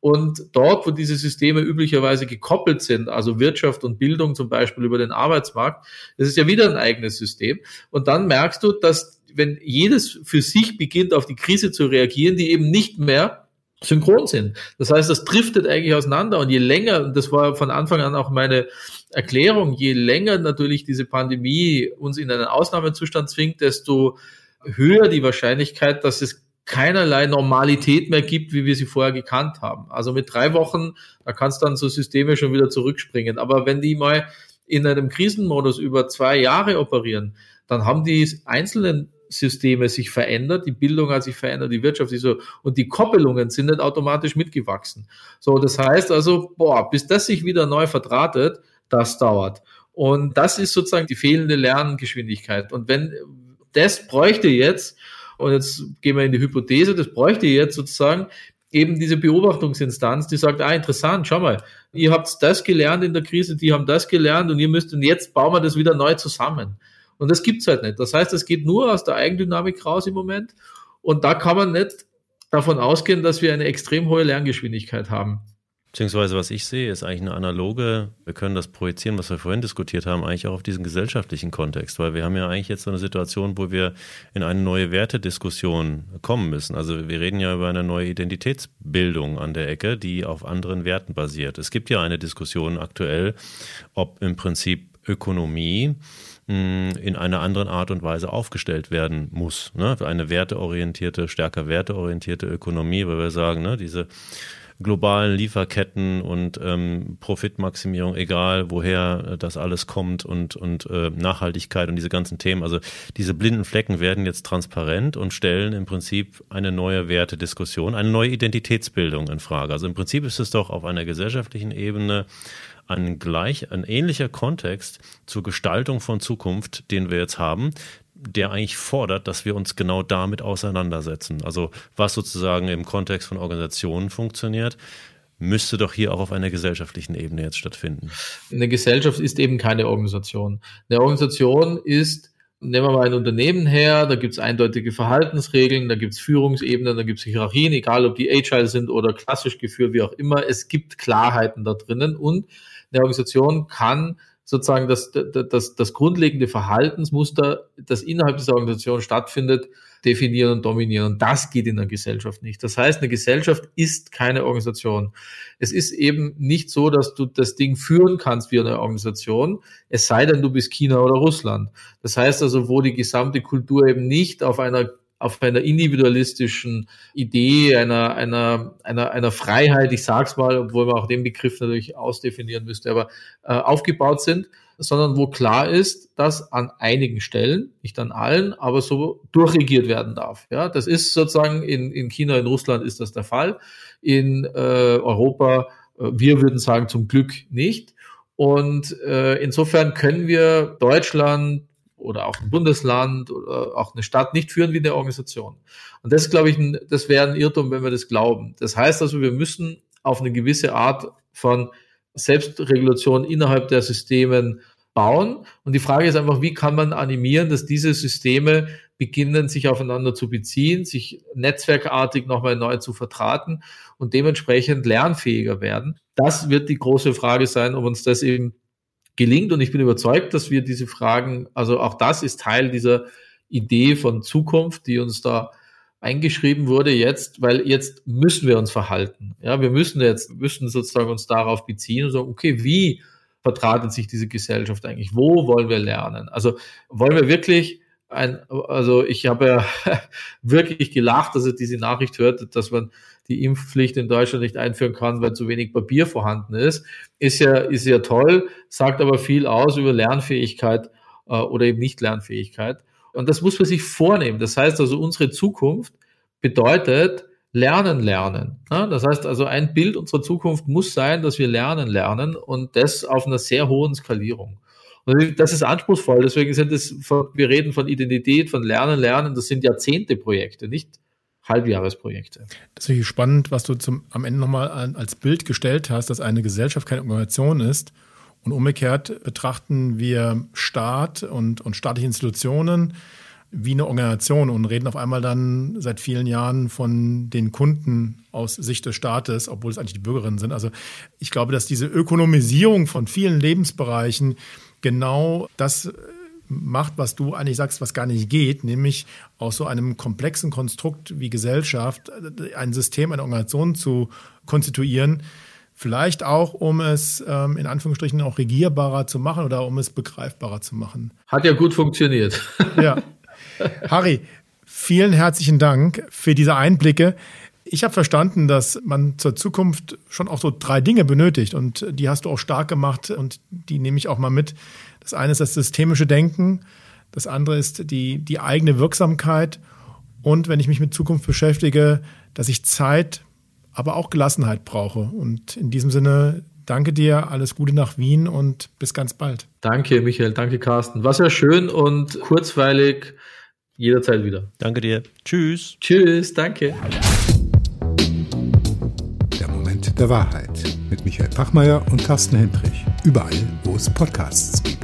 Und dort, wo diese Systeme üblicherweise gekoppelt sind, also Wirtschaft und Bildung zum Beispiel über den Arbeitsmarkt, das ist ja wieder ein eigenes System. Und dann merkst du, dass wenn jedes für sich beginnt, auf die Krise zu reagieren, die eben nicht mehr synchron sind. Das heißt, das driftet eigentlich auseinander und je länger, das war von Anfang an auch meine Erklärung, je länger natürlich diese Pandemie uns in einen Ausnahmezustand zwingt, desto höher die Wahrscheinlichkeit, dass es keinerlei Normalität mehr gibt, wie wir sie vorher gekannt haben. Also mit drei Wochen, da kannst dann so Systeme schon wieder zurückspringen. Aber wenn die mal in einem Krisenmodus über zwei Jahre operieren, dann haben die einzelnen Systeme sich verändert, die Bildung hat sich verändert, die Wirtschaft ist so, und die Koppelungen sind nicht automatisch mitgewachsen. So, das heißt also, boah, bis das sich wieder neu verdrahtet, das dauert. Und das ist sozusagen die fehlende Lerngeschwindigkeit. Und wenn das bräuchte jetzt, und jetzt gehen wir in die Hypothese, das bräuchte jetzt sozusagen eben diese Beobachtungsinstanz, die sagt, ah, interessant, schau mal, ihr habt das gelernt in der Krise, die haben das gelernt und ihr müsst, und jetzt bauen wir das wieder neu zusammen. Und das gibt's halt nicht. Das heißt, es geht nur aus der Eigendynamik raus im Moment. Und da kann man nicht davon ausgehen, dass wir eine extrem hohe Lerngeschwindigkeit haben. Beziehungsweise was ich sehe, ist eigentlich eine analoge, wir können das projizieren, was wir vorhin diskutiert haben, eigentlich auch auf diesen gesellschaftlichen Kontext, weil wir haben ja eigentlich jetzt so eine Situation, wo wir in eine neue Wertediskussion kommen müssen. Also wir reden ja über eine neue Identitätsbildung an der Ecke, die auf anderen Werten basiert. Es gibt ja eine Diskussion aktuell, ob im Prinzip Ökonomie in einer anderen Art und Weise aufgestellt werden muss. Ne? Für eine werteorientierte, stärker werteorientierte Ökonomie, weil wir sagen, ne, diese globalen Lieferketten und ähm, Profitmaximierung, egal woher das alles kommt und, und äh, Nachhaltigkeit und diese ganzen Themen. Also diese blinden Flecken werden jetzt transparent und stellen im Prinzip eine neue Wertediskussion, eine neue Identitätsbildung in Frage. Also im Prinzip ist es doch auf einer gesellschaftlichen Ebene ein gleich, ein ähnlicher Kontext zur Gestaltung von Zukunft, den wir jetzt haben, der eigentlich fordert, dass wir uns genau damit auseinandersetzen. Also was sozusagen im Kontext von Organisationen funktioniert, müsste doch hier auch auf einer gesellschaftlichen Ebene jetzt stattfinden. Eine Gesellschaft ist eben keine Organisation. Eine Organisation ist, nehmen wir mal ein Unternehmen her, da gibt es eindeutige Verhaltensregeln, da gibt es Führungsebenen, da gibt es Hierarchien, egal ob die agile sind oder klassisch geführt, wie auch immer. Es gibt Klarheiten da drinnen und eine Organisation kann sozusagen das, das, das grundlegende Verhaltensmuster, das innerhalb dieser Organisation stattfindet, definieren und dominieren. Und das geht in der Gesellschaft nicht. Das heißt, eine Gesellschaft ist keine Organisation. Es ist eben nicht so, dass du das Ding führen kannst wie eine Organisation, es sei denn, du bist China oder Russland. Das heißt also, wo die gesamte Kultur eben nicht auf einer auf einer individualistischen Idee, einer, einer, einer, einer Freiheit, ich sag's mal, obwohl man auch den Begriff natürlich ausdefinieren müsste, aber äh, aufgebaut sind, sondern wo klar ist, dass an einigen Stellen, nicht an allen, aber so durchregiert werden darf. Ja, das ist sozusagen in, in China, in Russland ist das der Fall. In äh, Europa, äh, wir würden sagen zum Glück nicht. Und äh, insofern können wir Deutschland, oder auch ein Bundesland oder auch eine Stadt nicht führen wie eine Organisation. Und das glaube ich, das wäre ein Irrtum, wenn wir das glauben. Das heißt also, wir müssen auf eine gewisse Art von Selbstregulation innerhalb der Systemen bauen. Und die Frage ist einfach, wie kann man animieren, dass diese Systeme beginnen, sich aufeinander zu beziehen, sich netzwerkartig nochmal neu zu vertraten und dementsprechend lernfähiger werden. Das wird die große Frage sein, ob uns das eben gelingt. Und ich bin überzeugt, dass wir diese Fragen, also auch das ist Teil dieser Idee von Zukunft, die uns da eingeschrieben wurde jetzt, weil jetzt müssen wir uns verhalten. Ja, wir müssen jetzt, müssen sozusagen uns darauf beziehen und sagen, okay, wie vertratet sich diese Gesellschaft eigentlich? Wo wollen wir lernen? Also wollen wir wirklich ein, also ich habe ja wirklich gelacht, dass er diese Nachricht hört, dass man die Impfpflicht in Deutschland nicht einführen kann, weil zu wenig Papier vorhanden ist, ist ja, ist ja toll, sagt aber viel aus über Lernfähigkeit äh, oder eben nicht Lernfähigkeit. Und das muss man sich vornehmen. Das heißt also, unsere Zukunft bedeutet Lernen, Lernen. Ja, das heißt also, ein Bild unserer Zukunft muss sein, dass wir lernen, lernen und das auf einer sehr hohen Skalierung. Und das ist anspruchsvoll. Deswegen sind es, wir reden von Identität, von Lernen, Lernen. Das sind Jahrzehnte Projekte, nicht Halbjahresprojekte. Das ist wirklich spannend, was du zum, am Ende nochmal als Bild gestellt hast, dass eine Gesellschaft keine Organisation ist. Und umgekehrt betrachten wir Staat und, und staatliche Institutionen wie eine Organisation und reden auf einmal dann seit vielen Jahren von den Kunden aus Sicht des Staates, obwohl es eigentlich die Bürgerinnen sind. Also ich glaube, dass diese Ökonomisierung von vielen Lebensbereichen genau das macht, was du eigentlich sagst, was gar nicht geht, nämlich aus so einem komplexen Konstrukt wie Gesellschaft ein System, eine Organisation zu konstituieren, vielleicht auch, um es ähm, in Anführungsstrichen auch regierbarer zu machen oder um es begreifbarer zu machen. Hat ja gut funktioniert. Ja. Harry, vielen herzlichen Dank für diese Einblicke. Ich habe verstanden, dass man zur Zukunft schon auch so drei Dinge benötigt und die hast du auch stark gemacht und die nehme ich auch mal mit. Das eine ist das systemische Denken, das andere ist die, die eigene Wirksamkeit und wenn ich mich mit Zukunft beschäftige, dass ich Zeit, aber auch Gelassenheit brauche. Und in diesem Sinne danke dir, alles Gute nach Wien und bis ganz bald. Danke, Michael, danke, Carsten. War sehr schön und kurzweilig. Jederzeit wieder. Danke dir. Tschüss. Tschüss, danke. Der Wahrheit mit Michael Pachmeier und Carsten Hendrich. Überall, wo es Podcasts gibt.